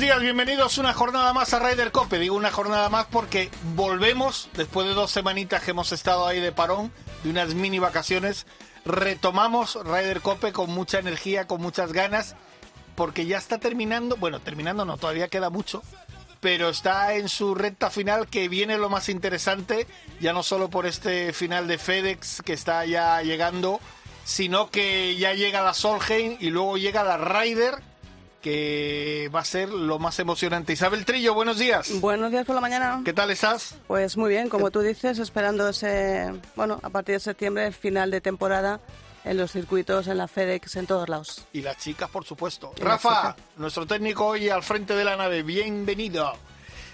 Buenos días, bienvenidos una jornada más a Ryder Cope. Digo una jornada más porque volvemos, después de dos semanitas que hemos estado ahí de parón, de unas mini vacaciones, retomamos Ryder Cope con mucha energía, con muchas ganas, porque ya está terminando, bueno, terminando no, todavía queda mucho, pero está en su recta final que viene lo más interesante, ya no solo por este final de FedEx que está ya llegando, sino que ya llega la Solheim y luego llega la Ryder que va a ser lo más emocionante. Isabel Trillo, buenos días. Buenos días por la mañana. ¿Qué tal estás? Pues muy bien, como tú dices, esperando ese, bueno, a partir de septiembre, final de temporada en los circuitos, en la FedEx, en todos lados. Y las chicas, por supuesto. Rafa, nuestro técnico hoy al frente de la nave, bienvenido.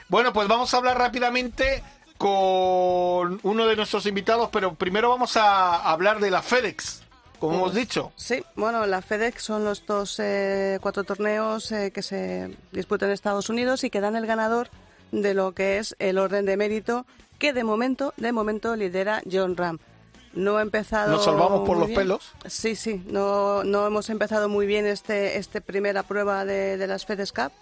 Bueno, pues vamos a hablar rápidamente con uno de nuestros invitados, pero primero vamos a hablar de la FedEx, como hemos dicho. Sí, bueno, la FedEx son los dos, eh, cuatro torneos eh, que se disputan en Estados Unidos y que dan el ganador de lo que es el orden de mérito que de momento, de momento lidera John Ram. No ha empezado. Nos salvamos por los bien. pelos. Sí, sí, no, no hemos empezado muy bien este, este primera prueba de, de las FedEx Cup.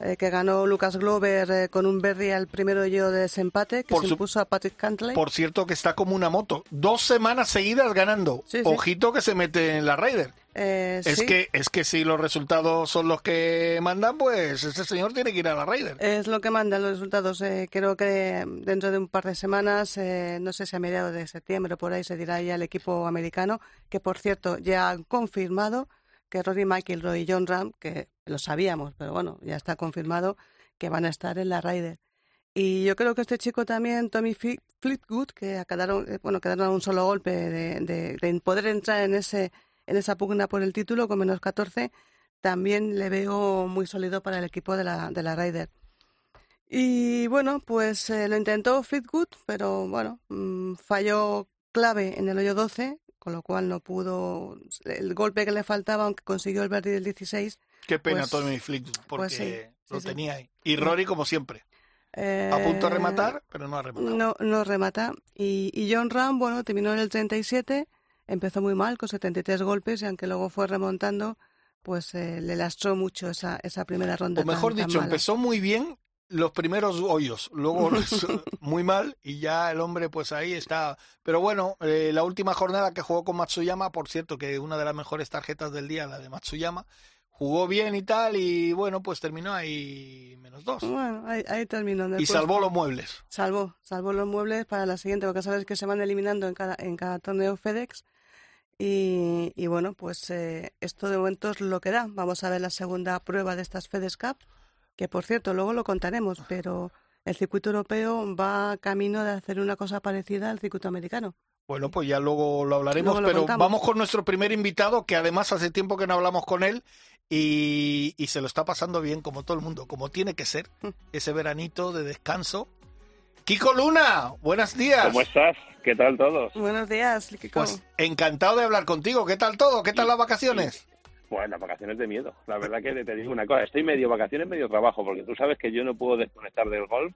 Eh, que ganó Lucas Glover eh, con un Berry al primero yo de desempate, que Por se impuso a Patrick Cantley. Por cierto, que está como una moto. Dos semanas seguidas ganando. Sí, sí. Ojito que se mete en la Ryder. Eh, Es, sí. que, es que si los resultados son los que mandan, pues ese señor tiene que ir a la Ryder. Es lo que mandan los resultados. Eh, creo que dentro de un par de semanas, eh, no sé si a mediados de septiembre o por ahí se dirá ya el equipo americano, que por cierto ya han confirmado que Rory McIlroy y John Ram, que lo sabíamos, pero bueno, ya está confirmado que van a estar en la Ryder. Y yo creo que este chico también, Tommy Fle- Fleetwood, que quedaron, eh, bueno, quedaron a un solo golpe de, de- de poder entrar en ese en esa pugna por el título con menos 14, también le veo muy sólido para el equipo de la, de la Ryder. Y bueno, pues eh, lo intentó Fitgood, pero bueno, mm, falló clave en el hoyo 12, con lo cual no pudo. El golpe que le faltaba, aunque consiguió el verde del 16. Qué pena Pues- Tommy porque pues sí, lo sí. tenía ahí. Y Rory, como siempre, eh, a punto de rematar, pero no ha rematado. No, no remata. Y, y John Ram, bueno, terminó en el 37, empezó muy mal, con 73 golpes, y aunque luego fue remontando, pues eh, le lastró mucho esa, esa primera ronda. O mejor tan- dicho, empezó muy bien los primeros hoyos, luego muy mal y ya el hombre pues ahí está. Pero bueno, eh, la última jornada que jugó con Matsuyama, por cierto que una de las mejores tarjetas del día, la de Matsuyama, jugó bien y tal y bueno, pues terminó ahí menos dos. Bueno, ahí, ahí terminó. Y salvó los muebles. Salvó, salvó los muebles para la siguiente, porque sabes que se van eliminando en cada, en cada torneo FedEx. Y, y bueno, pues eh, esto de momento es lo que da. Vamos a ver la segunda prueba de estas FedEx Cup, que por cierto, luego lo contaremos, pero el circuito europeo va camino de hacer una cosa parecida al circuito americano. Bueno, pues ya luego lo hablaremos, Luego lo pero contamos. vamos con nuestro primer invitado, que además hace tiempo que no hablamos con él y, y se lo está pasando bien como todo el mundo, como tiene que ser, Mm. ese veranito de descanso. Kiko Luna, buenos días. ¿Cómo estás? ¿Qué tal todos? Buenos días, Kiko. Pues encantado de hablar contigo. ¿Qué tal todo? ¿Qué tal las vacaciones? Bueno, vacaciones de miedo. La verdad que te digo una cosa, estoy medio vacaciones, medio trabajo, porque tú sabes que yo no puedo desconectar del golf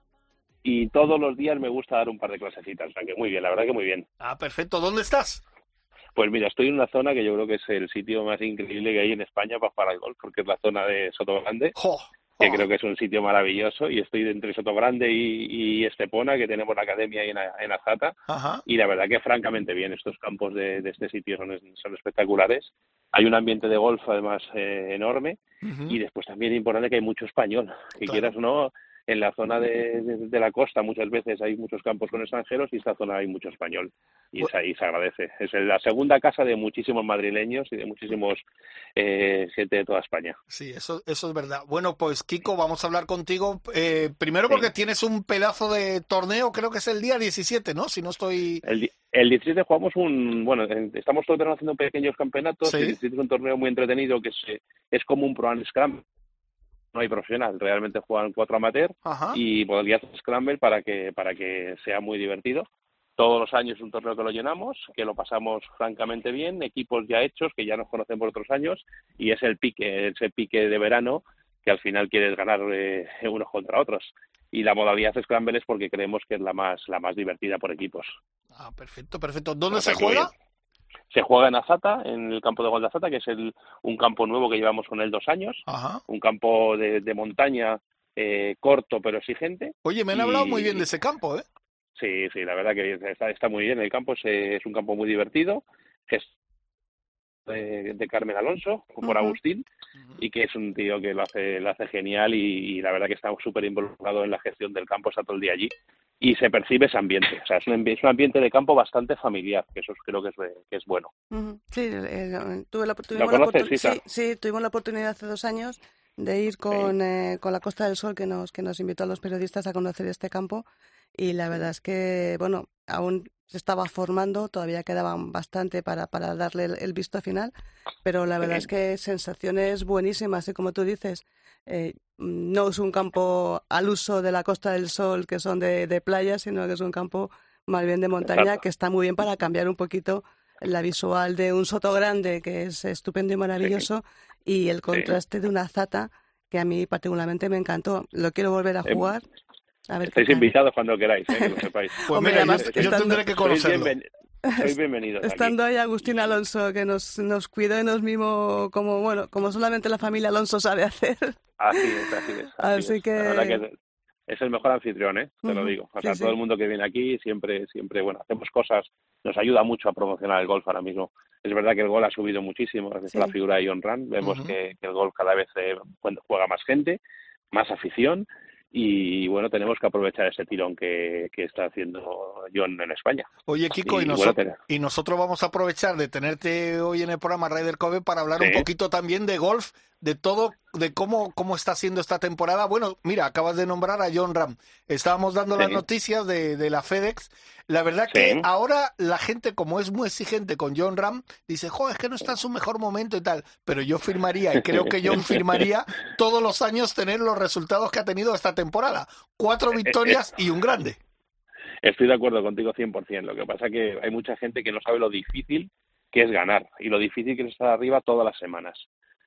y todos los días me gusta dar un par de clasecitas. O sea que muy bien, la verdad que muy bien. Ah, perfecto. ¿Dónde estás? Pues mira, estoy en una zona que yo creo que es el sitio más increíble que hay en España para jugar al golf, porque es la zona de Soto Grande, Jo, que creo que es un sitio maravilloso, y estoy entre Soto Grande y, y Estepona, que tenemos la academia ahí en, en Azata, Ajá. y la verdad que francamente bien, estos campos de, de este sitio son, son espectaculares. Hay un ambiente de golf además eh, enorme y después también es importante que hay mucho español, que Claro. quieras o no, en la zona de, de- de la costa muchas veces hay muchos campos con extranjeros y esta zona hay mucho español y es ahí se agradece. Es la segunda casa de muchísimos madrileños y de muchísimos eh, gente de toda España. Sí, eso, eso es verdad. Bueno, pues Kiko, vamos a hablar contigo. eh, primero porque Sí. tienes un pedazo de torneo, creo que es el día 17, ¿no? Si no estoy... El, el 17 jugamos un, bueno, en- estamos todos haciendo pequeños campeonatos. Sí. El 17 es un torneo muy entretenido que es, es como un Pro Am Scrum. No hay profesional, realmente juegan cuatro amateurs y modalidad Scramble para que, para que sea muy divertido. Todos los años es un torneo que lo llenamos, que lo pasamos francamente bien, equipos ya hechos que ya nos conocen por otros años y es el pique, ese pique de verano que al final quieres ganar eh, unos contra otros. Y la modalidad Scramble es porque creemos que es la más, la más divertida por equipos. Ah, perfecto, perfecto. ¿Dónde se juega? Se juega en Azata, en el campo de gol de Azata, que es el, un campo nuevo que llevamos con él dos años. Un campo de, montaña eh, corto pero exigente. Oye, me han hablado muy bien de ese campo, ¿eh? Sí, sí, la verdad que está, está muy bien. El campo es, es un campo muy divertido. Es de, Carmen Alonso, por Agustín, y que es un tío que lo hace, lo hace genial y, la verdad que está súper involucrado en la gestión del campo, está todo el día allí y se percibe ese ambiente. O sea, es un, es un ambiente de campo bastante familiar, que eso creo que es, que es bueno. Sí, tuve la, tuvimos, la sí, tuvimos la oportunidad hace dos años de ir con, eh, con la Costa del Sol, que nos, que nos invitó a los periodistas a conocer este campo. Y la verdad es que, bueno, aún se estaba formando, todavía quedaban bastante para, para darle el, visto final, pero la verdad es que sensaciones buenísimas y como tú dices, eh, no es un campo al uso de la Costa del Sol que son de, de playa, sino que es un campo más bien de montaña que está muy bien para cambiar un poquito la visual de un soto grande que es estupendo y maravilloso y el contraste de una zata que a mí particularmente me encantó. Lo quiero volver a em, jugar Estáis invitados cuando queráis, ¿eh? que lo sepáis. Pues mira, yo, tendré que conocerlo. Soy bienvenido. Estando ahí Agustín Alonso, que nos, nos cuidó y nos mimó como, bueno, como solamente la familia Alonso sabe hacer. Así es, así es. Así, que... es el mejor anfitrión, ¿eh? Te lo digo. O sea, todo el mundo que viene aquí siempre, siempre, bueno, hacemos cosas, nos ayuda mucho a promocionar el golf ahora mismo. Es verdad que el golf ha subido muchísimo gracias a la figura de John Rand. Vemos que, el golf cada vez eh, juega más gente, más afición y bueno, tenemos que aprovechar ese tirón que, que está haciendo John en España. Oye, Kiko, y, nosotros, y nosotros vamos a aprovechar de tenerte hoy en el programa Ryder Cove para hablar un poquito también de golf, de todo, de cómo, cómo está siendo esta temporada. Bueno, mira, acabas de nombrar a John Ram. Estábamos dando las noticias de, de la FedEx la verdad que ahora la gente, como es muy exigente con John Ram, dice, joder, es que no está en su mejor momento y tal. Pero yo firmaría, y creo que John firmaría todos los años tener los resultados que ha tenido esta temporada. Cuatro victorias y un grande. Estoy de acuerdo contigo 100%. Lo que pasa es que hay mucha gente que no sabe lo difícil que es ganar y lo difícil que es estar arriba todas las semanas.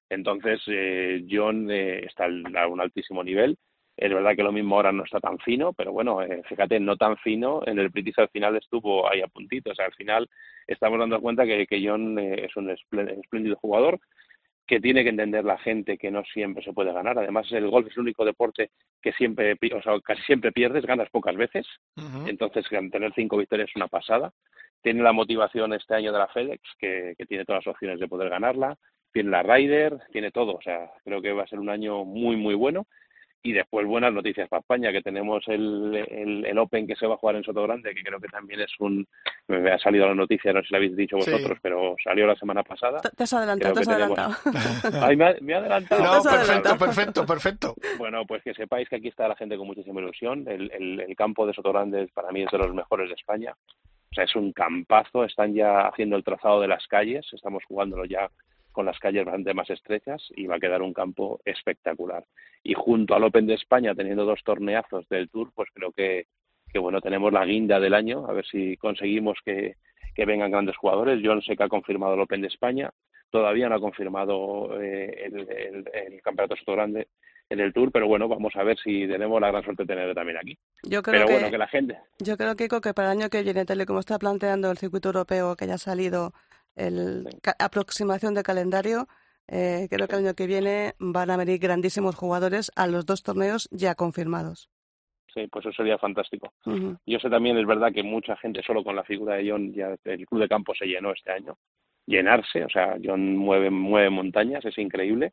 Entonces, eh, John eh, está a un altísimo nivel es verdad que lo mismo ahora no está tan fino, pero bueno, eh, fíjate, no tan fino, en el British al final estuvo ahí a puntito, o sea, al final estamos dando cuenta que, que John eh, es un espléndido jugador, que tiene que entender la gente que no siempre se puede ganar. Además, el golf es el único deporte que siempre, o sea, casi siempre pierdes, ganas pocas veces. Entonces, tener cinco victorias es una pasada. Tiene la motivación este año de la FedEx, que, que tiene todas las opciones de poder ganarla. Tiene la Ryder, tiene todo. O sea, creo que va a ser un año muy, muy bueno y después buenas noticias para España, que tenemos el, el, Open que se va a jugar en Soto Grande, que creo que también es un... Me ha salido la noticia, no sé si la habéis dicho vosotros, pero salió la semana pasada. Te has adelantado, te has adelantado. Ay, me, ha, me adelantado. No, perfecto, perfecto, perfecto. Bueno, pues que sepáis que aquí está la gente con muchísima ilusión. El, el, el campo de Soto Grande para mí es de los mejores de España. O sea, es un campazo, están ya haciendo el trazado de las calles, estamos jugándolo ya con las calles bastante más estrechas y va a quedar un campo espectacular. Y junto al Open de España, teniendo dos torneazos del Tour, pues creo que, que bueno, tenemos la guinda del año, a ver si conseguimos que, que vengan grandes jugadores. John sé que ha confirmado el Open de España, todavía no ha confirmado eh, el, el, Campeonato Soto Grande en el Tour, pero bueno, vamos a ver si tenemos la gran suerte de tenerlo también aquí. Yo creo pero que, bueno, que la gente... Yo creo, Kiko, que para el año que viene, tal como está planteando el circuito europeo que ya ha salido el aproximación de calendario, eh, creo que el año que viene van a venir grandísimos jugadores a los dos torneos ya confirmados. Sí, pues eso sería fantástico. Yo sé también, es verdad que mucha gente, solo con la figura de John, ya el club de campo se llenó este año. Llenarse, o sea, John mueve, mueve montañas, es increíble,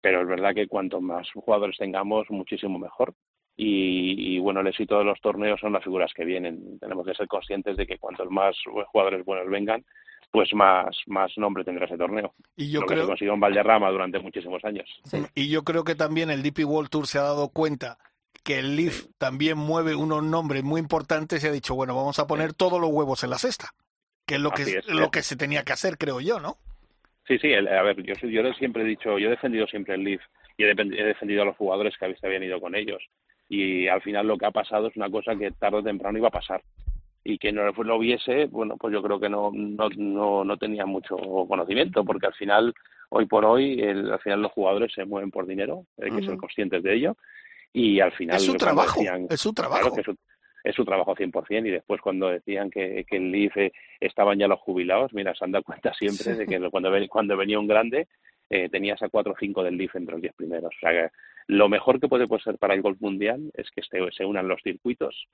pero es verdad que cuanto más jugadores tengamos, muchísimo mejor. Y, y, bueno, el éxito de los torneos son las figuras que vienen. Tenemos que ser conscientes de que cuantos más jugadores buenos vengan, pues más, más nombre tendrá ese torneo. Y yo creo que se consiguió en Valderrama durante muchísimos años. Y yo creo que también el DP World Tour se ha dado cuenta que el Leaf también mueve unos nombres muy importantes y ha dicho, bueno, vamos a poner todos los huevos en la cesta, que es lo que lo que se tenía que hacer, creo yo, ¿no? Sí, sí, a ver, yo, yo siempre he dicho, yo he defendido siempre el Leaf y he, defendido a los jugadores que habían ido con ellos. Y al final lo que ha pasado es una cosa que tarde o temprano iba a pasar y que no lo viese, bueno, pues yo creo que no, no, no, no tenía mucho conocimiento, porque al final, hoy por hoy, el, al final los jugadores se mueven por dinero, hay que ser conscientes de ello, y al final... Es su trabajo, es su trabajo. es su, trabajo 100%, y después cuando decían que, que el LIF eh, estaban ya los jubilados, mira, se han dado cuenta siempre de que cuando, cuando venía un grande, eh, tenías a 4 o 5 del LIF entre los 10 primeros. O sea que lo mejor que puede ser para el golf mundial es que se, se unan los circuitos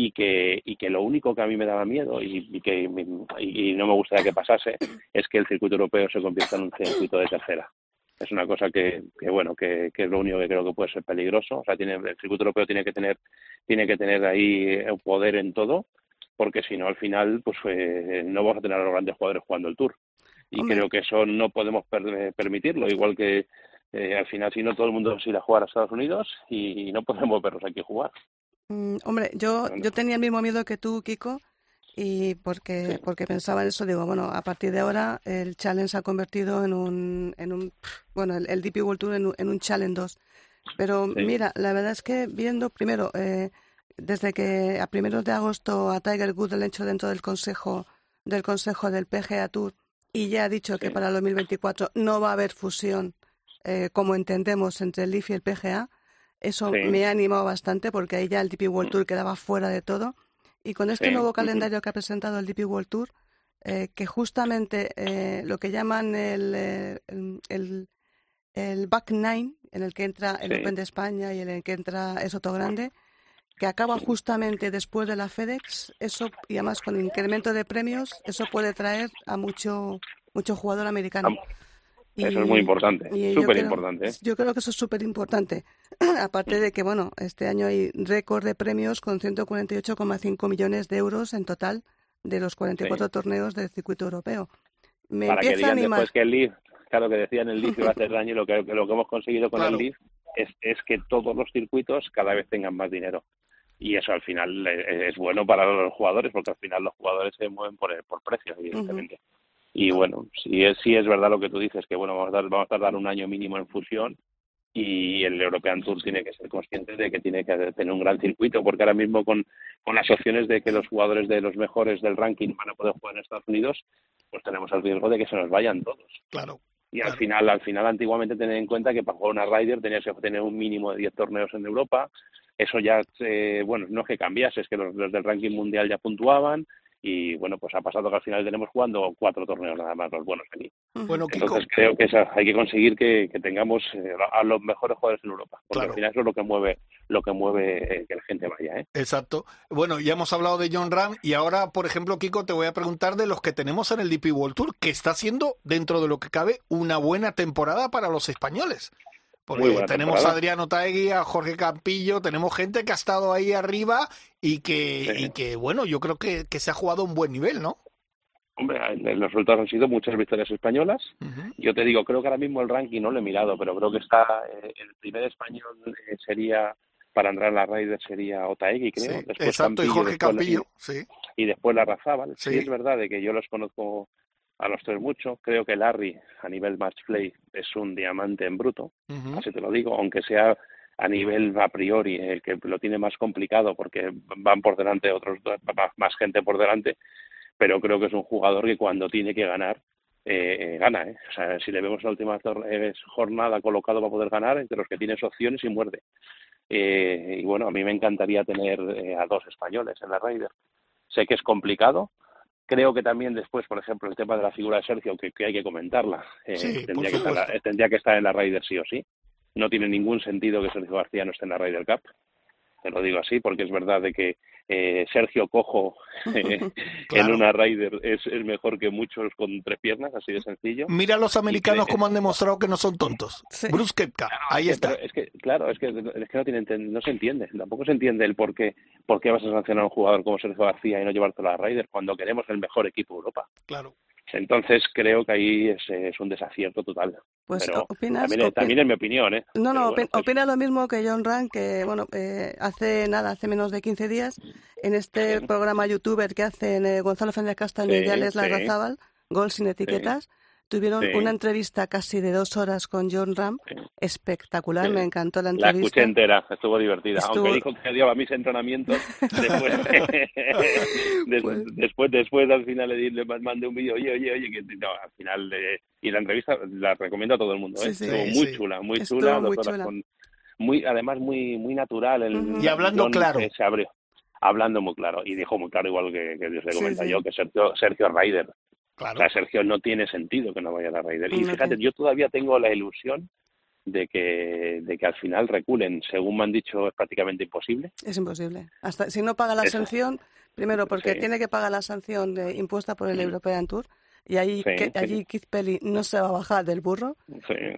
y que, y que lo único que a mí me daba miedo y, que y no me gustaría que pasase es que el circuito europeo se convierta en un circuito de tercera. Es una cosa que, que bueno, que, que, es lo único que creo que puede ser peligroso. O sea, tiene, el circuito europeo tiene que tener, tiene que tener ahí un poder en todo, porque si no, al final, pues eh, no vamos a tener a los grandes jugadores jugando el Tour. Y creo que eso no podemos permitirlo, igual que eh, al final, si no, todo el mundo va a ir a jugar a Estados Unidos y no podemos verlos aquí jugar. Mm, hombre, yo, yo tenía el mismo miedo que tú, Kiko, y porque, porque pensaba en eso, digo, bueno, a partir de ahora el Challenge se ha convertido en un, en un bueno, el, el DP World Tour en un, en un Challenge 2. Pero mira, la verdad es que viendo primero, eh, desde que a primeros de agosto a Tiger Woods le hecho dentro del consejo del consejo del PGA Tour y ya ha dicho que para el 2024 no va a haber fusión, eh, como entendemos, entre el LIF y el PGA, eso me ha animado bastante porque ahí ya el DP World Tour quedaba fuera de todo. Y con este nuevo calendario que ha presentado el DP World Tour, eh, que justamente eh, lo que llaman el, eh, el, el, Back Nine, en el que entra el Open de España y en el que entra Soto Grande, que acaba justamente después de la FedEx, eso, y además con incremento de premios, eso puede traer a mucho, mucho jugador americano eso es muy importante, súper importante. ¿eh? Yo creo que eso es súper importante. Aparte de que, bueno, este año hay récord de premios con 148,5 millones de euros en total de los 44 torneos del circuito europeo. Me Para que digan después que el Leaf, claro que decían el Leaf iba a hacer daño, lo que, lo que hemos conseguido con el Leaf es, es que todos los circuitos cada vez tengan más dinero y eso al final es bueno para los jugadores porque al final los jugadores se mueven por, por precio, evidentemente. Y bueno, sí es, sí es verdad lo que tú dices, que bueno, vamos a, vamos a tardar un año mínimo en fusión y el European Tour tiene que ser consciente de que tiene que tener un gran circuito, porque ahora mismo con, con las opciones de que los jugadores de los mejores del ranking van a poder jugar en Estados Unidos, pues tenemos el riesgo de que se nos vayan todos. Claro. Y al final, al final antiguamente tener en cuenta que para jugar una Ryder tenías que tener un mínimo de 10 torneos en Europa. Eso ya, eh, bueno, no es que cambiase, es que los, los del ranking mundial ya puntuaban, y bueno, pues ha pasado que al final tenemos jugando cuatro torneos nada más los buenos aquí. Bueno, Entonces creo que hay que conseguir que, tengamos eh, a los mejores jugadores en Europa, porque al final eso es lo que mueve lo que mueve eh, que la gente vaya. ¿eh? Exacto. Bueno, ya hemos hablado de John Ram y ahora, por ejemplo, Kiko, te voy a preguntar de los que tenemos en el DP World Tour, que está siendo, dentro de lo que cabe, una buena temporada para los españoles. Porque tenemos a Adriano Taegui, a Jorge Campillo, tenemos gente que ha estado ahí arriba y que, y que bueno, yo creo que, que, se ha jugado un buen nivel, ¿no? Hombre, los resultados han sido muchas victorias españolas. Yo te digo, creo que ahora mismo el ranking no lo he mirado, pero creo que está eh, el primer español eh, sería para entrar en la Raider sería Otaegui, creo. después exacto, y Jorge Campillo, sí. Y después la Razábal. Sí. sí. es verdad de que yo los conozco a los tres mucho. Creo que Larry a nivel match play es un diamante en bruto, así te lo digo, aunque sea a nivel a priori el que lo tiene más complicado porque van por delante otros más, gente por delante, pero creo que es un jugador que cuando tiene que ganar eh, gana. ¿eh? O sea, si le vemos la última eh, jornada colocado para poder ganar, entre los que tienes opciones y muerde. Eh, y bueno, a mí me encantaría tener a dos españoles en la Raider. Sé que es complicado, Creo que también después, por ejemplo, el tema de la figura de Sergio, que, hay que comentarla, eh, tendría, que estar, tendría, que estar, en la Raider sí o sí. No tiene ningún sentido que Sergio García no esté en la Ryder Cup. Te lo digo así porque es verdad de que eh, Sergio Cojo eh, en una Ryder es, es, mejor que muchos con tres piernas, así de sencillo. Mira a los americanos cómo han demostrado que no son tontos. Bruce Kepka, ahí está. es que, claro, es que, es que no, tiene, no se entiende, tampoco se entiende el por qué, por qué vas a sancionar a un jugador como Sergio García y no llevártelo a la Ryder cuando queremos el mejor equipo de Europa. Claro. Entonces creo que ahí es, es un desacierto total. Pues Pero también, también, es mi opinión, ¿eh? No, no, pues opina lo mismo que John Rand, que bueno, eh, hace nada, hace menos de 15 días, en este programa youtuber que hacen eh, Gonzalo Fernández Castaño y Alex Larrazábal, Gol sin etiquetas, Tuvieron una entrevista casi de dos horas con John Ram, espectacular, me encantó la entrevista. La escuché entera, estuvo divertida, aunque dijo que odiaba mis entrenamientos, después, pues después, después, al final le, mandé un vídeo, oye, oye, oye, que al final, y la entrevista la recomiendo a todo el mundo, ¿eh? estuvo muy chula, muy chula, dos horas con muy además muy muy natural el, y hablando claro. se abrió hablando muy claro y dijo muy claro igual que, que Dios le comenta yo que Sergio Sergio Ryder claro. o Sergio no tiene sentido que no vaya a la Ryder y fíjate yo todavía tengo la ilusión de que de que al final reculen. Según me han dicho es prácticamente imposible. Es imposible. Hasta si no paga la sanción primero porque tiene que pagar la sanción de, impuesta por el European Tour y ahí, que, allí Keith Pelly no se va a bajar del burro.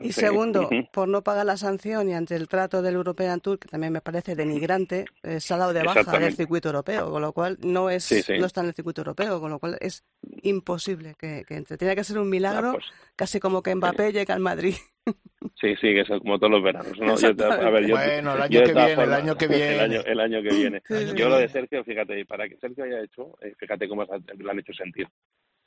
y segundo, por no pagar la sanción y ante el trato del European Tour, que también me parece denigrante, eh, se ha dado de baja del circuito europeo, con lo cual no es no está en el circuito europeo, con lo cual es imposible que, que entre. Tiene que ser un milagro, pues, casi como que Mbappé llega al Madrid. Sí, sí, que es como todos los veranos. bueno, el año que viene, el año que viene. El año, que viene. yo lo de Sergio, fíjate, para que Sergio haya hecho, eh, fíjate cómo lo han hecho sentir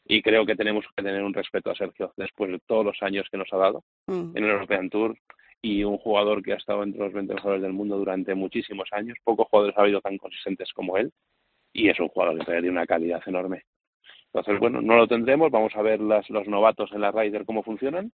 y creo que tenemos que tener un respeto a Sergio después de todos los años que nos ha dado mm. en el European Tour y un jugador que ha estado entre los 20 mejores del mundo durante muchísimos años. Pocos jugadores ha habido tan consistentes como él y es un jugador que tiene una calidad enorme. Entonces, bueno, no lo tendremos. Vamos a ver las, los novatos en la Ryder cómo funcionan.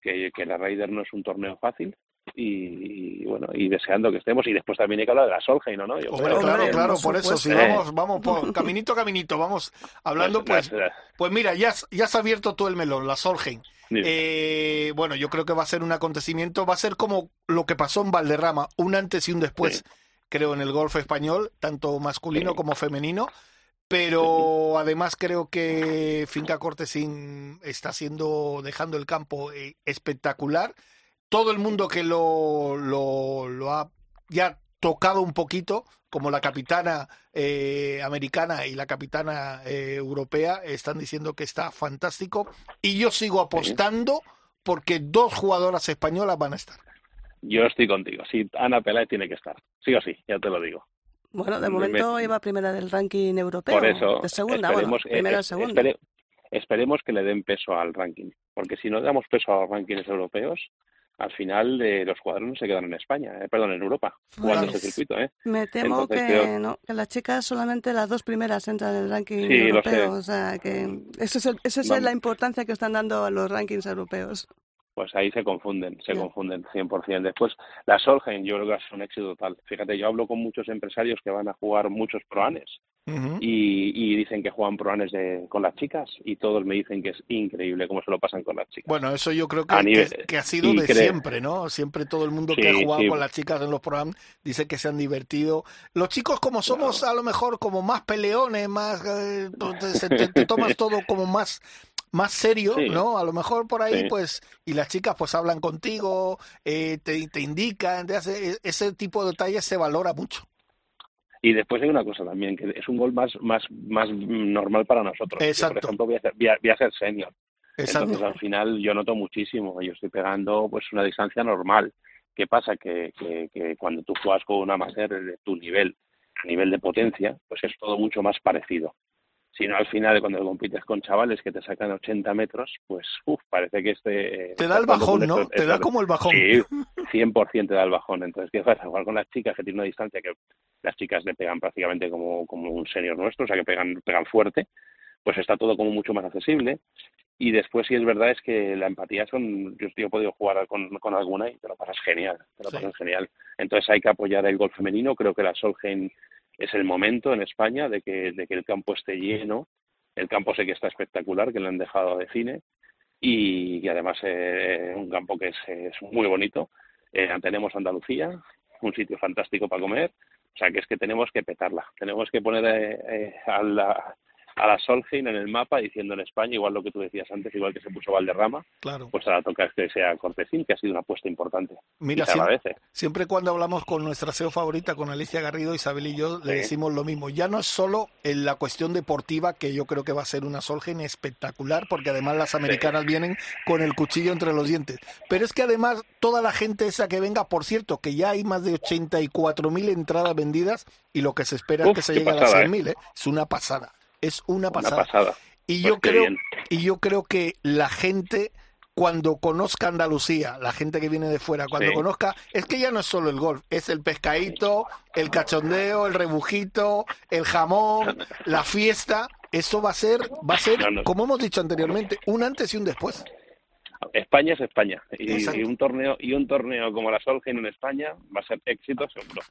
Que, que la Ryder no es un torneo fácil, y, bueno y deseando que estemos y después también hay que hablar de la Solheim ¿no? claro claro por eso si vamos vamos por caminito caminito vamos hablando pues pues, pues mira ya ya se ha abierto todo el melón la Solheim. Eh, bueno yo creo que va a ser un acontecimiento va a ser como lo que pasó en Valderrama un antes y un después creo en el golf español tanto masculino como femenino pero además creo que Finca Cortesín está haciendo dejando el campo eh, espectacular todo el mundo que lo, lo, ha ya tocado un poquito, como la capitana eh, americana y la capitana eh, europea, están diciendo que está fantástico. Y yo sigo apostando porque dos jugadoras españolas van a estar. Yo estoy contigo. Sí, Ana Peláez tiene que estar. Sí o sí, ya te lo digo. Bueno, de momento iba primera del ranking europeo. Por eso, de segunda, bueno, eh, primera segunda. esperemos que le den peso al ranking, porque si no damos peso a los rankings europeos, al final eh, los jugadores no se quedan en España, eh, perdón, en Europa, jugando ese circuito. ¿eh? Me temo que, no, que las chicas solamente las dos primeras entran en el ranking europeo. O sea, que esa es, es la importancia que están dando a los rankings europeos. Pues ahí se confunden, se confunden 100%. Después, la Solheim yo creo que es un éxito total. Fíjate, yo hablo con muchos empresarios que van a jugar muchos proanes y, dicen que juegan proanes de, con las chicas y todos me dicen que es increíble cómo se lo pasan con las chicas. Bueno, eso yo creo que, que, ha sido de siempre, ¿no? Siempre todo el mundo que ha jugado con las chicas en los programas dice que se han divertido. Los chicos como somos a lo mejor como más peleones, más... Eh, te, tomas todo como más más serio, ¿no? A lo mejor por ahí, pues, y las chicas pues hablan contigo, eh, te, te indican, te hace, e, ese tipo de detalles se valora mucho. Y después hay una cosa también, que es un gol más, más, más normal para nosotros. Exacto. por ejemplo, voy a ser, voy a, ser senior. Entonces, al final, yo noto muchísimo. Yo estoy pegando pues una distancia normal. ¿Qué pasa? Que, que, que cuando tú juegas con una amateur de tu nivel, a nivel de potencia, pues es todo mucho más parecido. Si no, al final, cuando compites con chavales que te sacan 80 metros, pues uf, parece que este... Te da el bajón, ¿no? te da como el bajón. Sí, 100% te da el bajón. Entonces, ¿qué pasa? Jugar con las chicas que tienen una distancia que las chicas le pegan prácticamente como, como un senior nuestro, o sea que pegan, pegan fuerte, pues está todo como mucho más accesible. Y después, si es verdad, es que la empatía son. Yo, he podido jugar con, con alguna y te lo pasas genial, te lo pasas genial. Entonces hay que apoyar el golf femenino. Creo que la Solheim es el momento en España de que, de que el campo esté lleno. El campo sé que está espectacular, que lo han dejado de cine. Y, además, eh, un campo que es, es muy bonito. Eh, tenemos Andalucía, un sitio fantástico para comer o sea, que es que tenemos que petarla. Tenemos que poner eh, eh, a la, a la Solheim en el mapa diciendo en España, igual lo que tú decías antes, igual que se puso Valderrama, claro. pues ahora toca que sea Cortesín, que ha sido una apuesta importante. Mira, siempre, siempre, cuando hablamos con nuestra CEO favorita, con Alicia Garrido, Isabel y yo, le decimos lo mismo. Ya no es solo en la cuestión deportiva, que yo creo que va a ser una Solheim espectacular, porque además las americanas vienen con el cuchillo entre los dientes. Pero es que además toda la gente esa que venga, por cierto, que ya hay más de 84 mil entradas vendidas y lo que se espera es que se llegue a las 100 mil, ¿eh? es una pasada. Es una pasada. Y Pues yo creo, bien. y yo creo que la gente cuando conozca Andalucía, la gente que viene de fuera, cuando Sí. conozca, es que ya no es solo el golf, es el pescadito, el cachondeo, el rebujito, el jamón, la fiesta. Eso va a ser, va a ser, como hemos dicho anteriormente, un antes y un después. España es España y un torneo y un torneo como la Solheim en España va a ser éxito seguro.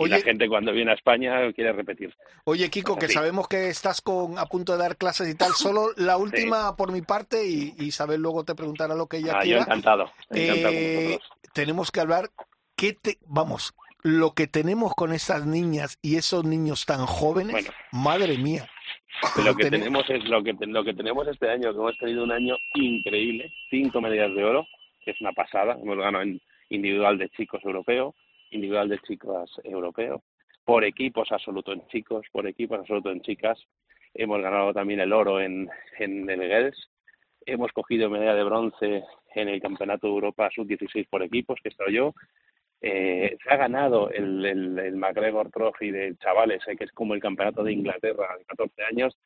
Y Oye- la gente cuando viene a España quiere repetir. Oye, Kiko, que sabemos que estás con, a punto de dar clases y tal. Solo la última por mi parte y Isabel luego te preguntará lo que ella Ah, yo quiera. encantado, encantado Eh, tenemos que hablar, ¿qué te, vamos, lo que tenemos con esas niñas y esos niños tan jóvenes, Bueno. madre mía. Lo que Ten- tenemos es lo que lo que tenemos este año, que hemos tenido un año increíble, cinco medallas de oro, que es una pasada. Hemos ganado en individual de chicos europeo, individual de chicas europeo, por equipos absoluto en chicos, por equipos absoluto en chicas. Hemos ganado también el oro en, en el Gels. Hemos cogido medalla de bronce en el Campeonato de Europa Sub-16 por equipos, que estoy yo. Eh, se ha ganado el, el, el McGregor Trophy de chavales, eh, que es como el campeonato de Inglaterra de 14 años,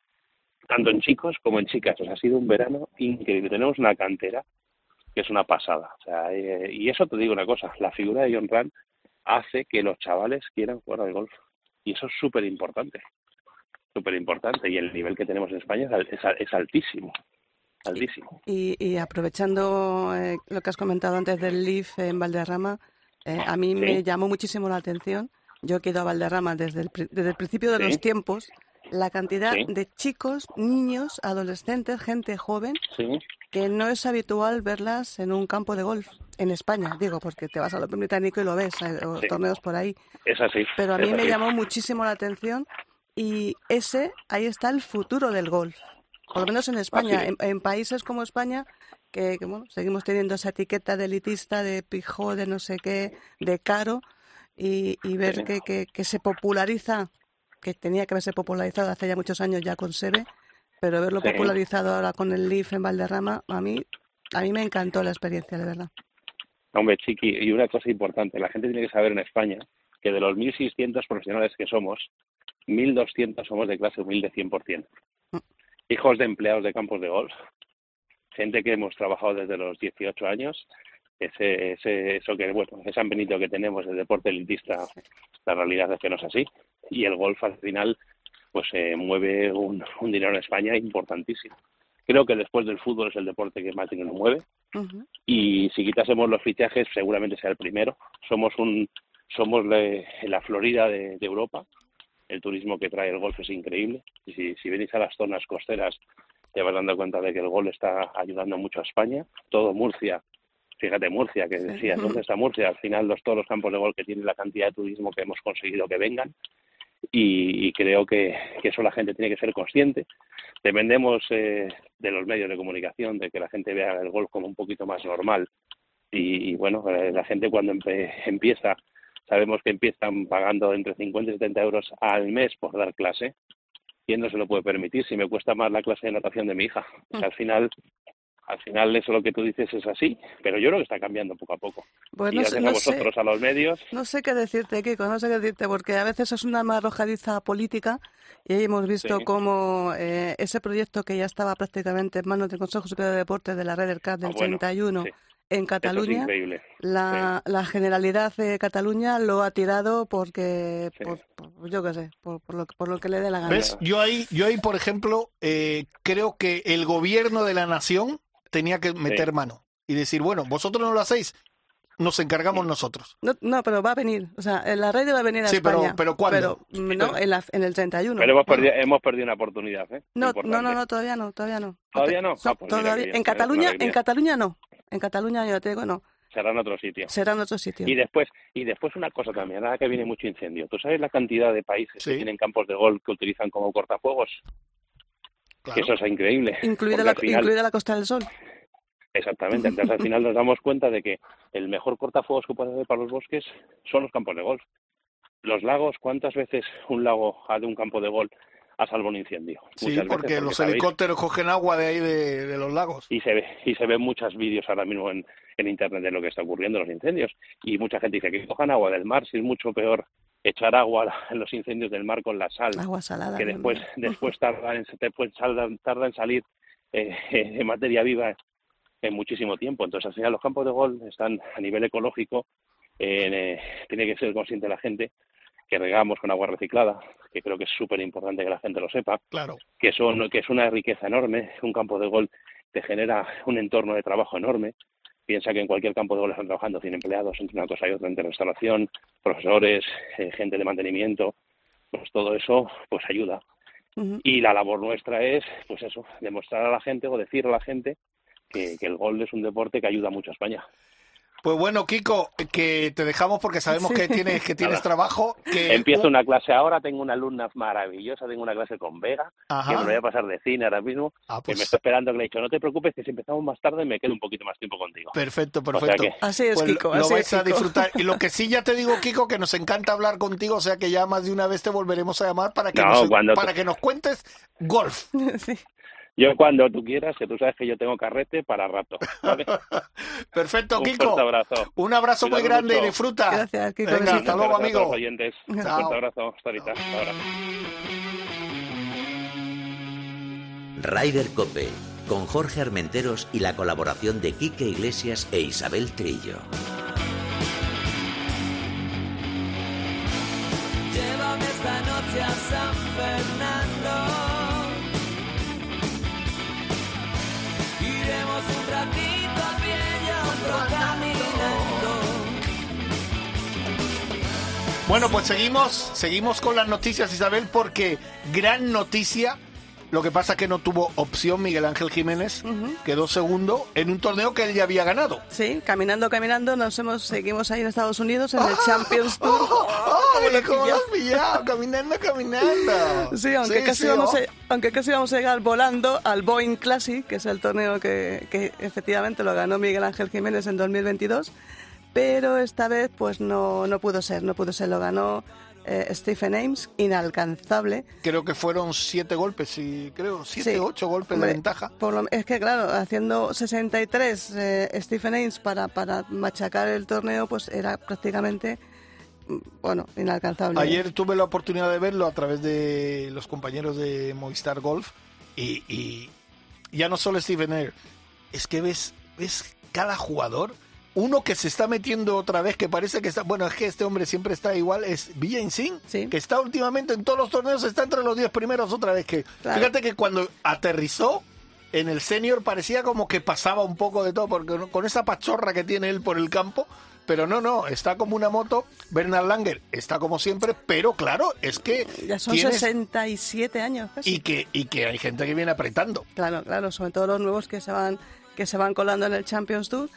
tanto en chicos como en chicas. O sea, ha sido un verano increíble. Tenemos una cantera que es una pasada. Eh, y eso te digo una cosa, la figura de John Rand hace que los chavales quieran jugar al golf. Y eso es súper importante. Súper importante. Y el nivel que tenemos en España es, al- es, al- es altísimo. Altísimo. Y, y aprovechando eh, lo que has comentado antes del Leaf en Valderrama, eh, a mí Sí. me llamó muchísimo la atención. Yo he ido a Valderrama desde el, desde el principio de Sí. los tiempos, la cantidad Sí. de chicos, niños, adolescentes, gente joven, Sí, que no es habitual verlas en un campo de golf en España, digo, porque te vas al Open británico y lo ves, o Sí. torneos por ahí. es así. Pero a mí me llamó muchísimo la atención y ese, ahí está el futuro del golf. Por lo menos en España, Así en, en países como España, que, que, bueno, seguimos teniendo esa etiqueta de elitista, de pijó, de no sé qué, de caro, y, y ver que, que, que se populariza, que tenía que haberse popularizado hace ya muchos años ya con Sebe, pero verlo Sí. popularizado ahora con el Leaf en Valderrama, a mí, a mí me encantó la experiencia, de verdad. Hombre, Chiqui, y una cosa importante, la gente tiene que saber en España que de los 1.600 profesionales que somos, 1.200 somos de clase humilde 100%. Mm. Hijos de empleados de campos de golf, gente que hemos trabajado desde los 18 años, ese, ese, eso que, bueno, ese San Benito que tenemos, el deporte elitista, la realidad es que no es así. Y el golf al final, pues eh, mueve un, un dinero en España importantísimo. Creo que después del fútbol es el deporte que más dinero mueve Ujú. y si quitásemos los fichajes seguramente sea el primero. Somos un somos le- la Florida de, de Europa. El turismo que trae el golf es increíble. Y si, si venís a las zonas costeras te vas dando cuenta de que el golf está ayudando mucho a España. Todo Murcia, fíjate Murcia, que decía, ¿dónde está Murcia? Al final los, todos los campos de golf que tienen la cantidad de turismo que hemos conseguido que vengan. Y, y creo que, que eso la gente tiene que ser consciente. Dependemos eh, de los medios de comunicación, de que la gente vea el golf como un poquito más normal. Y, y, bueno, eh, la gente cuando empe- empieza, sabemos que empiezan pagando entre 50 y 70 euros al mes por dar clase. ¿Quién no se lo puede permitir si me cuesta más la clase de natación de mi hija? Al final, al final eso lo que tú dices es así, pero yo creo que está cambiando poco a poco. Pues y no a sé. vosotros, a los medios, No sé qué decirte, Kiko, no sé qué decirte, porque a veces es una más arrojadiza política y ahí hemos visto Sí. cómo eh, ese proyecto que ya estaba prácticamente en manos del Consejo Superior de Deportes de la Red del CAP del Ah, bueno, 81 sí. en es Cataluña, increíble. la, la Generalidad de Cataluña lo ha tirado porque, Sí. por, por- yo qué sé, por, por lo, que- por lo que le dé la gana. ¿Ves? Yo ahí, yo ahí, por ejemplo, eh, creo que el gobierno de la nación tenía que meter mano y decir, bueno, vosotros no lo hacéis, nos encargamos nosotros. No, no, pero va a venir, o sea, la red va a venir a Sí, pero- España. pero ¿cuándo? Pero, mm, no, en, la- en el 31. Pero hemos Bueno, perdido, hemos perdido una oportunidad, ¿eh? No, no, no, no, todavía no, todavía no. ¿Todavía no? So- Ah, pues todavía- en Cataluña, en. Cataluña no. En Cataluña yo te digo no. Será en otro sitio. Será en otro sitio. Y después, y después una cosa también, ahora que viene mucho incendio. ¿Tú sabes la cantidad de países Sí. que tienen campos de golf que utilizan como cortafuegos? Claro. Que eso es increíble. Incluida la, final- incluida la Costa del Sol. Exactamente. Entonces al final nos damos cuenta de que el mejor cortafuegos que puede haber para los bosques son los campos de golf. Los lagos, ¿cuántas veces un lago de un campo de golf ha salvado un incendio? Sí, porque los sabéis- helicópteros cogen agua de ahí de, de los lagos. y se ve y se ven muchos vídeos ahora mismo en, en internet de lo que está ocurriendo en los incendios y mucha gente dice que cojan agua del mar si es mucho peor echar agua en los incendios del mar con la sal, Agua salada. que después después tarda en, después tarda, tarda en salir eh, de materia viva en muchísimo tiempo. Entonces, al final, los campos de golf están a nivel ecológico, eh, tiene que ser consciente la gente que regamos con agua reciclada, que creo que es súper importante que la gente lo sepa, Claro. que, son, que es una riqueza enorme, un campo de golf te genera un entorno de trabajo enorme. Piensa que en cualquier campo de golf están trabajando 100 empleados, entre una cosa y otra, entre restauración, profesores, eh, gente de mantenimiento, pues todo eso pues ayuda. Y la labor nuestra es, pues eso, demostrar a la gente o decir a la gente que, que el golf es un deporte que ayuda mucho a España. Pues bueno, Kiko, que te dejamos porque sabemos que tienes que tienes trabajo. Que Empiezo una clase ahora, tengo una alumna maravillosa, tengo una clase con Vega, Ajá. que me voy a pasar de cine ahora mismo, Ah, que pues me está esperando, que le he dicho, no te preocupes, que si empezamos más tarde me quedo un poquito más tiempo contigo. Perfecto, sea perfecto. que- Así es, Pues Kiko. lo así vais es, a disfrutar. Y lo que sí ya te digo, Kiko, que nos encanta hablar contigo, o sea que ya más de una vez te volveremos a llamar para que, No, nos, cuando- para que nos cuentes golf. Sí. Yo cuando tú quieras, que tú sabes que yo tengo carrete para rato. ¿vale? Perfecto, un Kiko. abrazo. Un abrazo muy grande y disfruta. Gracias, Kiko, Venga, hasta luego, amigo. oyentes. Un fuerte abrazo. Hasta ahorita. Hasta ahora. Ryder Cope, con Jorge Armenteros y la colaboración de Quique Iglesias e Isabel Trillo. Llévame esta noche a San Fernando. Bueno, pues seguimos, seguimos con las noticias, Isabel, porque gran noticia. Lo que pasa que no tuvo opción Miguel Ángel Jiménez, quedó segundo en un torneo que él ya había ganado. Sí, caminando, caminando, nos hemos, seguimos ahí en Estados Unidos en el Champions Tour. ¡Oh! ¿Cómo lo ¿Cómo lo has pillado? Caminando, caminando. Sí, aunque, casi sí, vamos oh. a, aunque casi vamos a llegar volando al Boeing Classic, que es el torneo que, que efectivamente lo ganó Miguel Ángel Jiménez en 2022, pero esta vez pues no, no pudo ser, no pudo ser, lo ganó eh, Stephen Ames, inalcanzable. Creo que fueron siete golpes, y creo, siete, Sí. ocho golpes Hombre, de ventaja. por lo- es que claro, haciendo 63 eh, Stephen Ames para, para machacar el torneo, pues era prácticamente, mm, bueno, inalcanzable. Ayer tuve la oportunidad de verlo a través de los compañeros de Movistar Golf y, y ya no solo Steven Air, es que ves, ves cada jugador, uno que se está metiendo otra vez, que parece que está, bueno, es que este hombre siempre está igual, es Villan Singh, Sí. que está últimamente en todos los torneos, está entre los 10 primeros otra vez, que Claro. fíjate que cuando aterrizó en el senior parecía como que pasaba un poco de todo, porque con esa pachorra que tiene él por el campo, pero no, no, está como una moto. Bernard Langer está como siempre, pero claro, es que Ya son tienes- 67 años casi. y que y que hay gente que viene apretando. Claro, claro, sobre todo los nuevos que se van que se van colando en el Champions Tour.